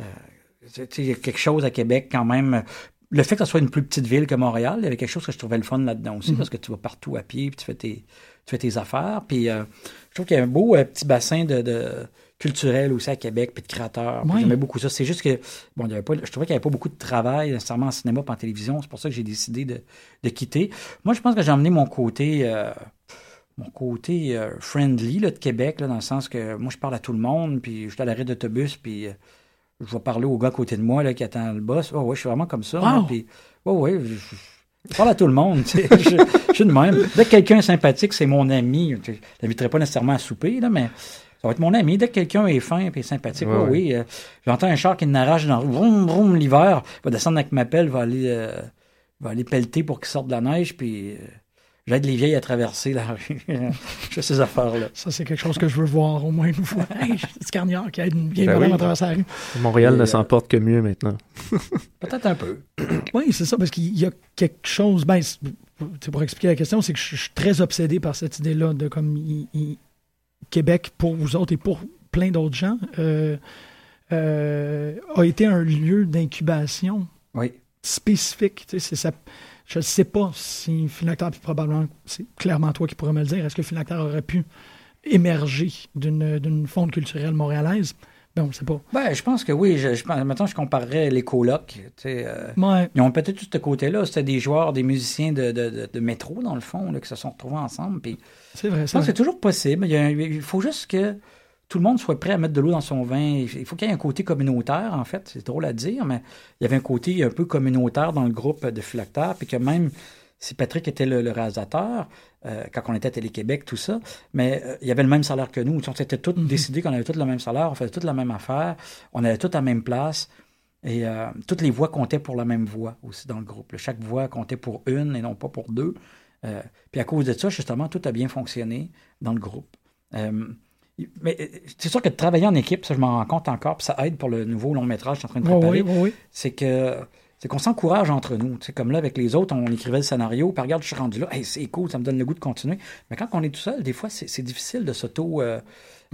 euh, tu il y a quelque chose à Québec quand même. Le fait que ce soit une plus petite ville que Montréal, il y avait quelque chose que je trouvais le fun là-dedans aussi, parce que tu vas partout à pied, puis tu fais tes, tu fais tes affaires. Puis, euh, je trouve qu'il y a un beau petit bassin de, de culturel aussi à Québec, puis de créateurs. Oui. J'aimais beaucoup ça. C'est juste que, bon, il y avait pas, je trouvais qu'il n'y avait pas beaucoup de travail nécessairement en cinéma et en télévision. C'est pour ça que j'ai décidé de, de quitter. Moi, je pense que j'ai emmené mon côté. euh, mon côté euh, friendly là, de Québec, là, dans le sens que moi, je parle à tout le monde, puis je suis à l'arrêt d'autobus, puis euh, je vais parler au gars à côté de moi là, qui attend le boss. Oh, ouais, je suis vraiment comme ça. Wow. puis, oh, ouais, je, parle à tout le monde. tu sais. je, je suis de même. Dès que quelqu'un est sympathique, c'est mon ami. Je l'inviterai pas nécessairement à souper, là, mais ça va être mon ami. Dès que quelqu'un est fin et sympathique, Ouais, oh, ouais. oui, euh, j'entends un char qui n'arrache dans vroom, vroom, l'hiver, va descendre avec ma pelle, va aller, euh, va aller pelleter pour qu'il sorte de la neige, puis... euh, j'aide les vieilles à traverser la rue. je fais ces affaires-là. Ça, c'est quelque chose que je veux voir au moins une fois. Hey, c'est Carnière qui aide une vieille ben madame à traverser la rue. Montréal ne s'en porte que mieux maintenant. Peut-être un peu. oui, c'est ça, parce qu'il y a quelque chose. Ben, pour expliquer la question, c'est que je suis très obsédé par cette idée-là de comme Québec, pour vous autres et pour plein d'autres gens, euh, euh, a été un lieu d'incubation oui. spécifique. Ça. Je ne sais pas si Philactère, puis probablement, c'est clairement toi qui pourrais me le dire, est-ce que Philactère aurait pu émerger d'une fonte culturelle montréalaise? Ben, on ne sait pas. Ben, je pense que oui. Je, je, maintenant, je comparerais les colocs. Euh, ouais. Ils ont peut-être tout ce côté-là. C'était des joueurs, des musiciens de, de, de, métro, dans le fond, là, qui se sont retrouvés ensemble. C'est vrai, c'est toujours possible. Il, il, faut juste que tout le monde soit prêt à mettre de l'eau dans son vin. Il faut qu'il y ait un côté communautaire, en fait. C'est drôle à dire, mais il y avait un côté un peu communautaire dans le groupe de Philactère, puis que même si Patrick était le, réalisateur, euh, quand on était à Télé-Québec, tout ça, mais euh, il y avait le même salaire que nous. On s'était tous mm-hmm. décidé qu'on avait tous le même salaire, on faisait toute la même affaire, on avait tous à la même place. Et euh, toutes les voix comptaient pour la même voix aussi dans le groupe. Chaque voix comptait pour une et non pas pour deux. puis à cause de ça, justement, tout a bien fonctionné dans le groupe. Mais c'est sûr que de travailler en équipe, ça je m'en rends compte encore, puis ça aide pour le nouveau long métrage que je suis en train de préparer. oui, oui, c'est que c'est qu'on s'encourage entre nous. C'est comme là, avec les autres, on écrivait le scénario, puis regarde, je suis rendu là, c'est cool, ça me donne le goût de continuer. Mais quand on est tout seul, des fois, c'est difficile de s'auto, euh,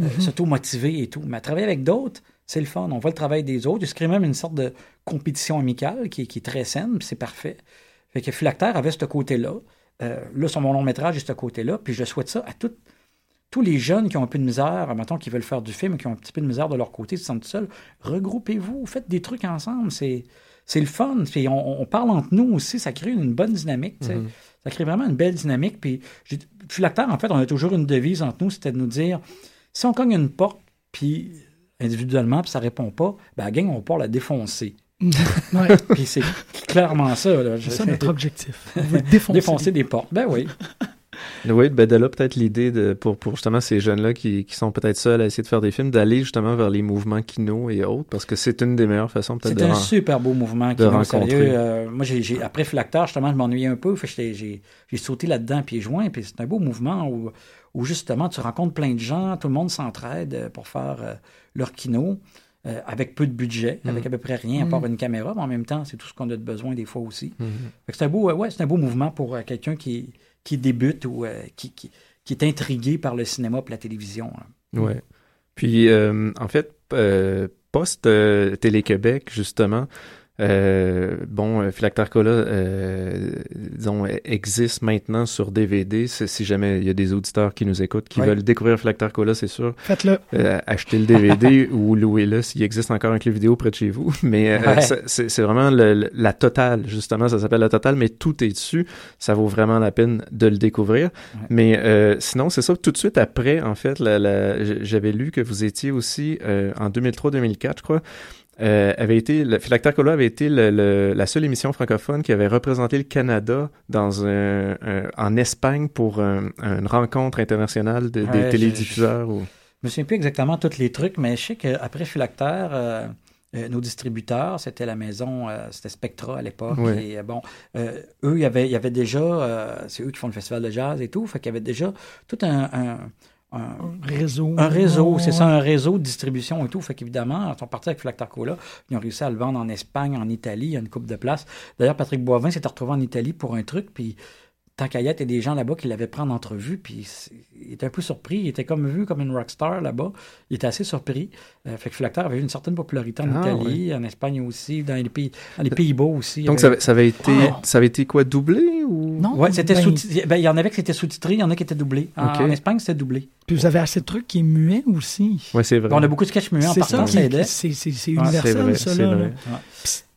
euh, mm-hmm. motiver et tout. Mais à travailler avec d'autres, c'est le fun. On voit le travail des autres. Il se crée même une sorte de compétition amicale qui, est très saine, puis c'est parfait. Fait que Philactère avait ce côté-là. là, sur mon long métrage, j'ai ce côté-là, puis je souhaite ça à toutes tous les jeunes qui ont un peu de misère, mettons, qui veulent faire du film, qui ont un petit peu de misère de leur côté, se sentent seuls, regroupez-vous, faites des trucs ensemble. C'est, c'est le fun. Puis on, parle entre nous aussi, ça crée une bonne dynamique. Mm-hmm. Ça crée vraiment une belle dynamique. Puis, puis l'acteur, en fait, on a toujours une devise entre nous, c'était de nous dire si on cogne une porte, puis individuellement, puis ça répond pas, ben, la gang, on pouvoir la défoncer. ouais. Puis c'est clairement ça. C'est ça notre objectif. défoncer. défoncer des portes. Ben oui. Oui, ben de là peut-être l'idée de pour, pour justement ces jeunes-là qui, qui sont peut-être seuls à essayer de faire des films, d'aller justement vers les mouvements kino et autres, parce que c'est une des meilleures façons peut-être de C'est un super beau mouvement rencontrer. Euh, moi, j'ai, après Flactar, justement, je m'ennuyais un peu, j'ai, j'ai sauté là-dedans pieds joints, puis c'est un beau mouvement où, où justement tu rencontres plein de gens, tout le monde s'entraide euh, pour faire euh, leur kino. avec peu de budget, avec mm. à peu près rien, à part mm. une caméra, mais en même temps, c'est tout ce qu'on a de besoin des fois aussi. Mm. C'est un beau, ouais, c'est un beau mouvement pour quelqu'un qui, qui débute ou euh, qui, qui, est intrigué par le cinéma et la télévision. Oui. Puis, euh, en fait, euh, post-Télé-Québec, justement, euh, bon, euh, Philactarcola, euh, disons, existe maintenant sur DVD. Si jamais il y a des auditeurs qui nous écoutent, qui veulent découvrir Philactarcola, c'est sûr. Faites-le. Euh, achetez le DVD ou louez-le s'il existe encore un clé vidéo près de chez vous. Mais c'est vraiment la totale, justement. Ça s'appelle la totale, mais tout est dessus. Ça vaut vraiment la peine de le découvrir. Mais sinon, c'est ça. Tout de suite après, en fait, j'avais lu que vous étiez aussi en 2003-2004, je crois euh, avait été, le Philactère Cola avait été le, la seule émission francophone qui avait représenté le Canada dans un, en Espagne pour une rencontre internationale des télédiffuseurs. Je, ou... me souviens plus exactement tous les trucs, mais je sais qu'après Philactère, euh, euh, nos distributeurs, c'était la maison, c'était Spectra à l'époque. Et bon, eux, il y avait, il y avait déjà, c'est eux qui font le festival de jazz et tout, fait qu'il y avait déjà tout un un, réseau. Un réseau, c'est ça, un réseau de distribution et tout. Fait qu'évidemment, ils sont partis avec Flactar Cola. Ils ont réussi à le vendre en Espagne, en Italie. Il y a une coupe de place. D'ailleurs, Patrick Boivin s'était retrouvé en Italie pour un truc, puis tant qu'à y être, il y a des gens là-bas qui l'avaient pris en entrevue, puis il était un peu surpris. Il était comme vu comme une rockstar là-bas. Il était assez surpris. Euh, fait que Flactar avait eu une certaine popularité en ah, Italie, en Espagne aussi, dans les pays, dans les Pays-Bas aussi. Donc ça, avait, été, ça avait été quoi, doublé ou? Non. Ouais, c'était ben, ben, il y en avait qui étaient sous-titrés, il y en a qui étaient doublés. En, Espagne, c'était doublé. Puis vous avez assez de trucs qui est muet aussi. Oui, c'est vrai. on a beaucoup de sketchs muets en partant, ça, c'est universel, ça. Là.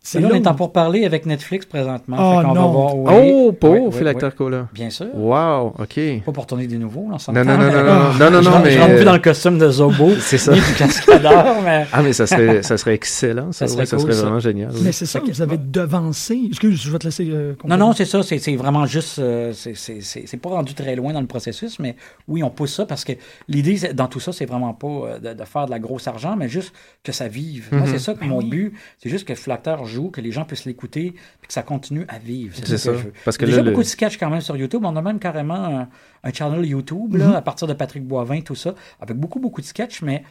C'est là, on est en pour parler avec Netflix présentement. Oh, non. Va voir, Oh, pour oui, Philactère Cola. Bien sûr. Wow, OK. Pas pour tourner des nouveaux, là, non, non, non, non, non, non, non, non, mais... Je rentre plus dans le costume de Zobo. c'est ça. Ni du cascadeur, mais... Ah, mais ça serait, ça serait excellent, ça. Ça serait, ça serait vraiment génial. Mais c'est ça, vous avez devancé... Excuse, je vais te laisser... Euh, non, non, c'est ça, c'est vraiment juste... Euh, c'est pas rendu très loin dans le processus, mais oui, on pousse ça parce que l'idée dans tout ça, c'est vraiment pas euh, de, faire de la grosse argent, mais juste que ça vive. Moi, c'est mhm. ça que mon ben but, c'est juste que Philactère joue, que les gens puissent l'écouter, puis que ça continue à vivre. C'est ça. que je veux. Parce que Il y a là, déjà le- beaucoup de sketchs quand même sur YouTube. On a même carrément un, un channel YouTube, là, à partir de Patrick Boivin, tout ça, avec beaucoup, beaucoup de sketchs, mais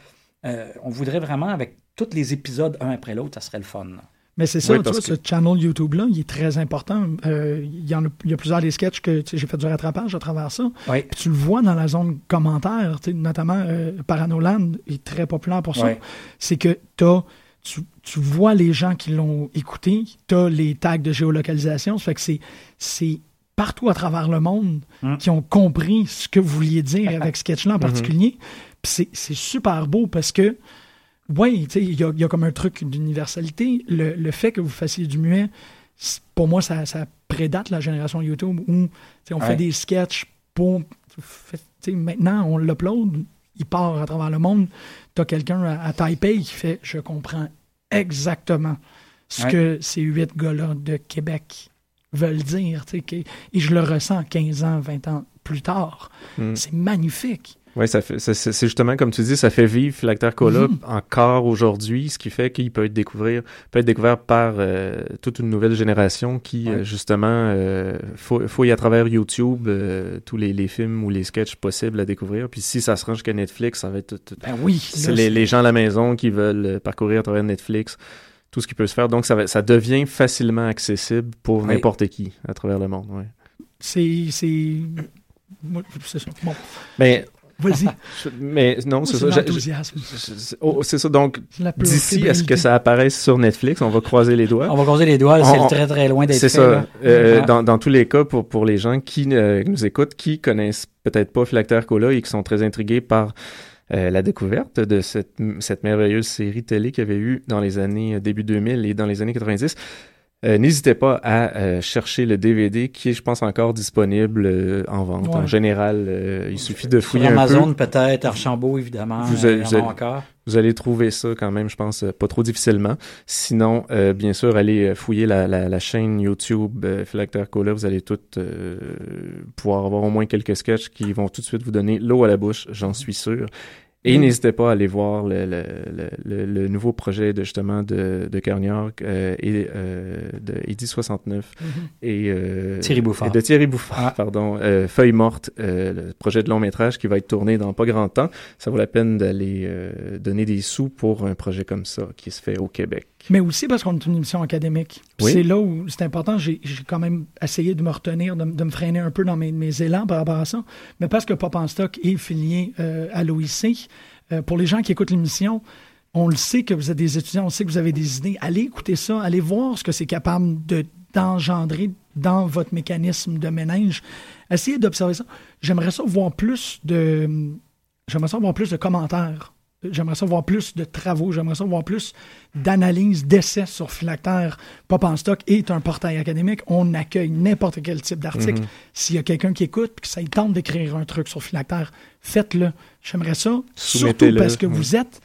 euh, on voudrait vraiment, avec tous les épisodes un après l'autre, ça serait le fun. là. Mais c'est ça, Oui, tu parce vois, ce channel YouTube-là, il est très important. Euh, il, y en a, il y a plusieurs des sketchs que tu j'ai fait du rattrapage à travers ça. Oui. Puis tu le vois dans la zone commentaire, tu notamment euh, Paranoland est très populaire pour ça. C'est que t'as, tu, tu vois les gens qui l'ont écouté, tu as les tags de géolocalisation. Ça fait que c'est, c'est partout à travers le monde Mm. qui ont compris ce que vous vouliez dire avec sketch-là en particulier. Puis c'est, c'est super beau parce que, oui, tu sais, il y a, y a comme un truc d'universalité. Le, le fait que vous fassiez du muet, pour moi, ça, ça prédate la génération YouTube où tu sais, on Ouais. fait des sketchs pour. tu sais, maintenant, on l'upload, il part à travers le monde. Tu as quelqu'un à, à Taipei qui fait Je comprends exactement ce Ouais. que ces huit gars-là de Québec veulent dire. et je le ressens 15 ans, 20 ans plus tard. Mm. C'est magnifique. Oui, ça fait, c'est justement comme tu dis, ça fait vivre Philactère Cola Mhm. encore aujourd'hui, ce qui fait qu'il peut être découvrir, peut être découvert par euh, toute une nouvelle génération qui Ouais. euh, justement euh, fou- fouille à travers YouTube euh, tous les, les films ou les sketchs possibles à découvrir. Puis si ça se rend jusqu'à Netflix, ça va être tout- tout- Ben oui. c'est les, les gens à la maison qui veulent parcourir à travers Netflix tout ce qui peut se faire. Donc ça, va- ça devient facilement accessible pour n'importe qui à travers le monde. Ouais. C'est. c'est-. Bon, Mais, vas-y. mais non, c'est ça. J'ai- l'enthousiasme. j'ai- c'est- oh, c'est ça. Donc D'ici à ce que ça apparaisse sur Netflix, on va croiser les doigts. On va croiser les doigts, c'est très très loin d'être C'est ça. là. Euh, dans, dans tous les cas, pour, pour les gens qui euh, nous écoutent, qui connaissent peut-être pas Philactère Cola et qui sont très intrigués par euh, la découverte de cette, cette merveilleuse série télé qu'il y avait eu dans les années début 2000 et dans les années 90, euh, n'hésitez pas à euh, chercher le DVD qui est, je pense, encore disponible euh, en vente. Ouais. En général, euh, il suffit de Sur fouiller un peu. Amazon, peut-être, Archambault, évidemment. Vous euh, y en vous a avez- encore. Vous allez trouver ça quand même, je pense, euh, pas trop difficilement. Sinon, euh, bien sûr, allez euh, fouiller la, la, la chaîne YouTube euh, Philactère Cola. Vous allez tout euh, pouvoir avoir au moins quelques sketchs qui vont tout de suite vous donner l'eau à la bouche, j'en suis sûr. Et Mm. n'hésitez pas à aller voir le, le, le, le, le nouveau projet de justement de, de euh, et euh, de Eddy 69 Mhm. et euh, Thierry Bouffard. et de Thierry Bouffard, Ah. pardon, euh, Feuille morte, euh, le projet de long métrage qui va être tourné dans pas grand temps. Ça vaut la peine d'aller euh, donner des sous pour un projet comme ça qui se fait au Québec. Mais aussi parce qu'on est une émission académique. Oui. C'est là où c'est important. J'ai quand même essayé de me retenir, de me freiner un peu dans mes, mes élans par rapport à ça. Mais parce que Pop en Stock est filié euh, à l'OIC, euh, pour les gens qui écoutent l'émission, on le sait que vous êtes des étudiants, on sait que vous avez des idées. Allez écouter ça, allez voir ce que c'est capable de d'engendrer dans votre mécanisme de ménage. Essayez d'observer ça. J'aimerais ça voir plus de j'aimerais ça voir plus de commentaires. J'aimerais ça voir plus de travaux. J'aimerais ça voir plus d'analyses, d'essais sur Philactère. Pop en stock est un portail académique. On accueille n'importe quel type d'article. S'il y a quelqu'un qui écoute et que ça tente d'écrire un truc sur Philactère, faites-le. J'aimerais ça. Surtout parce que oui. vous êtes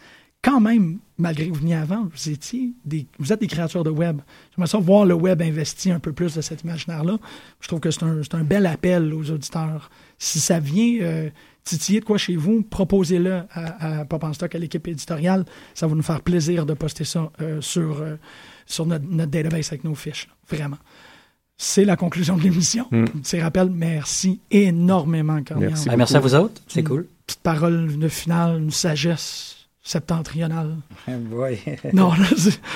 quand même, malgré que vous veniez avant, vous étiez des, vous êtes des créatures de web. J'aimerais ça voir le web investi un peu plus de cet imaginaire-là. Je trouve que c'est un, c'est un bel appel aux auditeurs. Si ça vient euh, titiller de quoi chez vous, proposez-le à, à Pop en Stock, à l'équipe éditoriale. Ça va nous faire plaisir de poster ça euh, sur, euh, sur notre, notre database avec nos fiches. là. Vraiment. C'est la conclusion de l'émission. Mm. Ces rappels, merci énormément, Corniel. Merci. Ben, merci à vous autres, c'est cool. Petite parole de finale, une sagesse septentrionale. Non,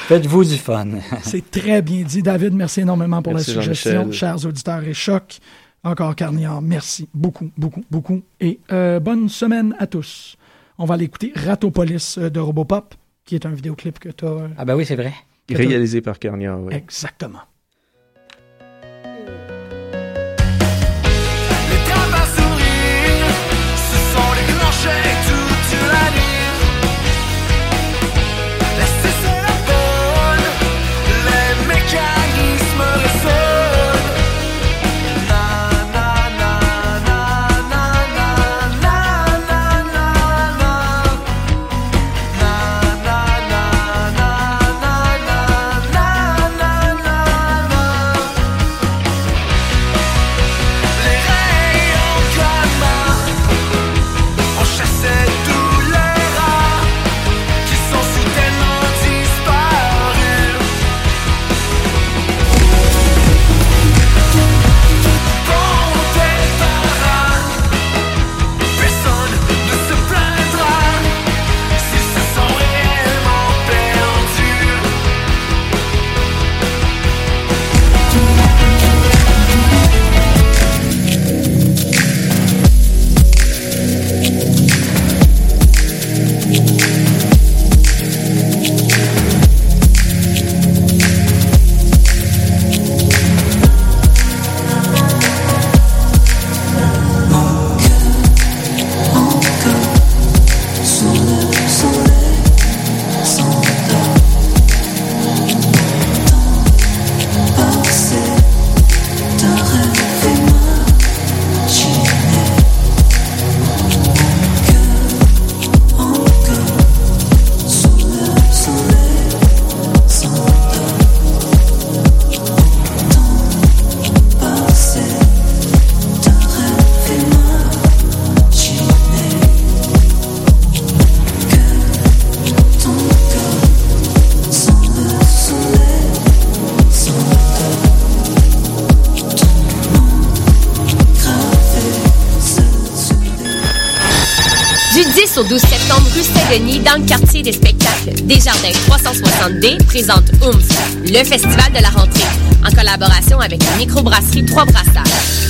Faites-vous du fun. c'est très bien dit. David, merci énormément pour Merci, la suggestion. Chers auditeurs et choc, encore Carniard, merci beaucoup, beaucoup, beaucoup. Et euh, bonne semaine à tous. On va aller écouter Ratopolis euh, de Robopop, qui est un vidéoclip que tu as. Ah ben oui, c'est vrai. Réalisé par Carnier, oui. Exactement. 360D présente OOMS, le festival de la rentrée, en collaboration avec la microbrasserie Trois Brassards.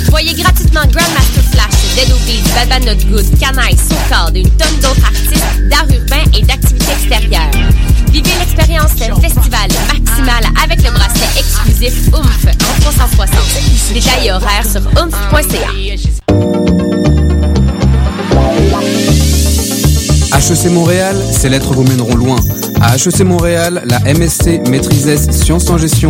Voyez gratuitement Grandmaster Flash, Dead Obies, Bad Not Good, Canaille, Socard et une tonne d'autres artistes d'art urbain et d'activités extérieures. Vivez l'expérience festival maximal avec le bracelet exclusif OOMF en 360. Détails et horaires sur oomph.ca. HEC Montréal, ces lettres vous mèneront loin. À HEC Montréal, la MSC Maîtrise Sciences en Gestion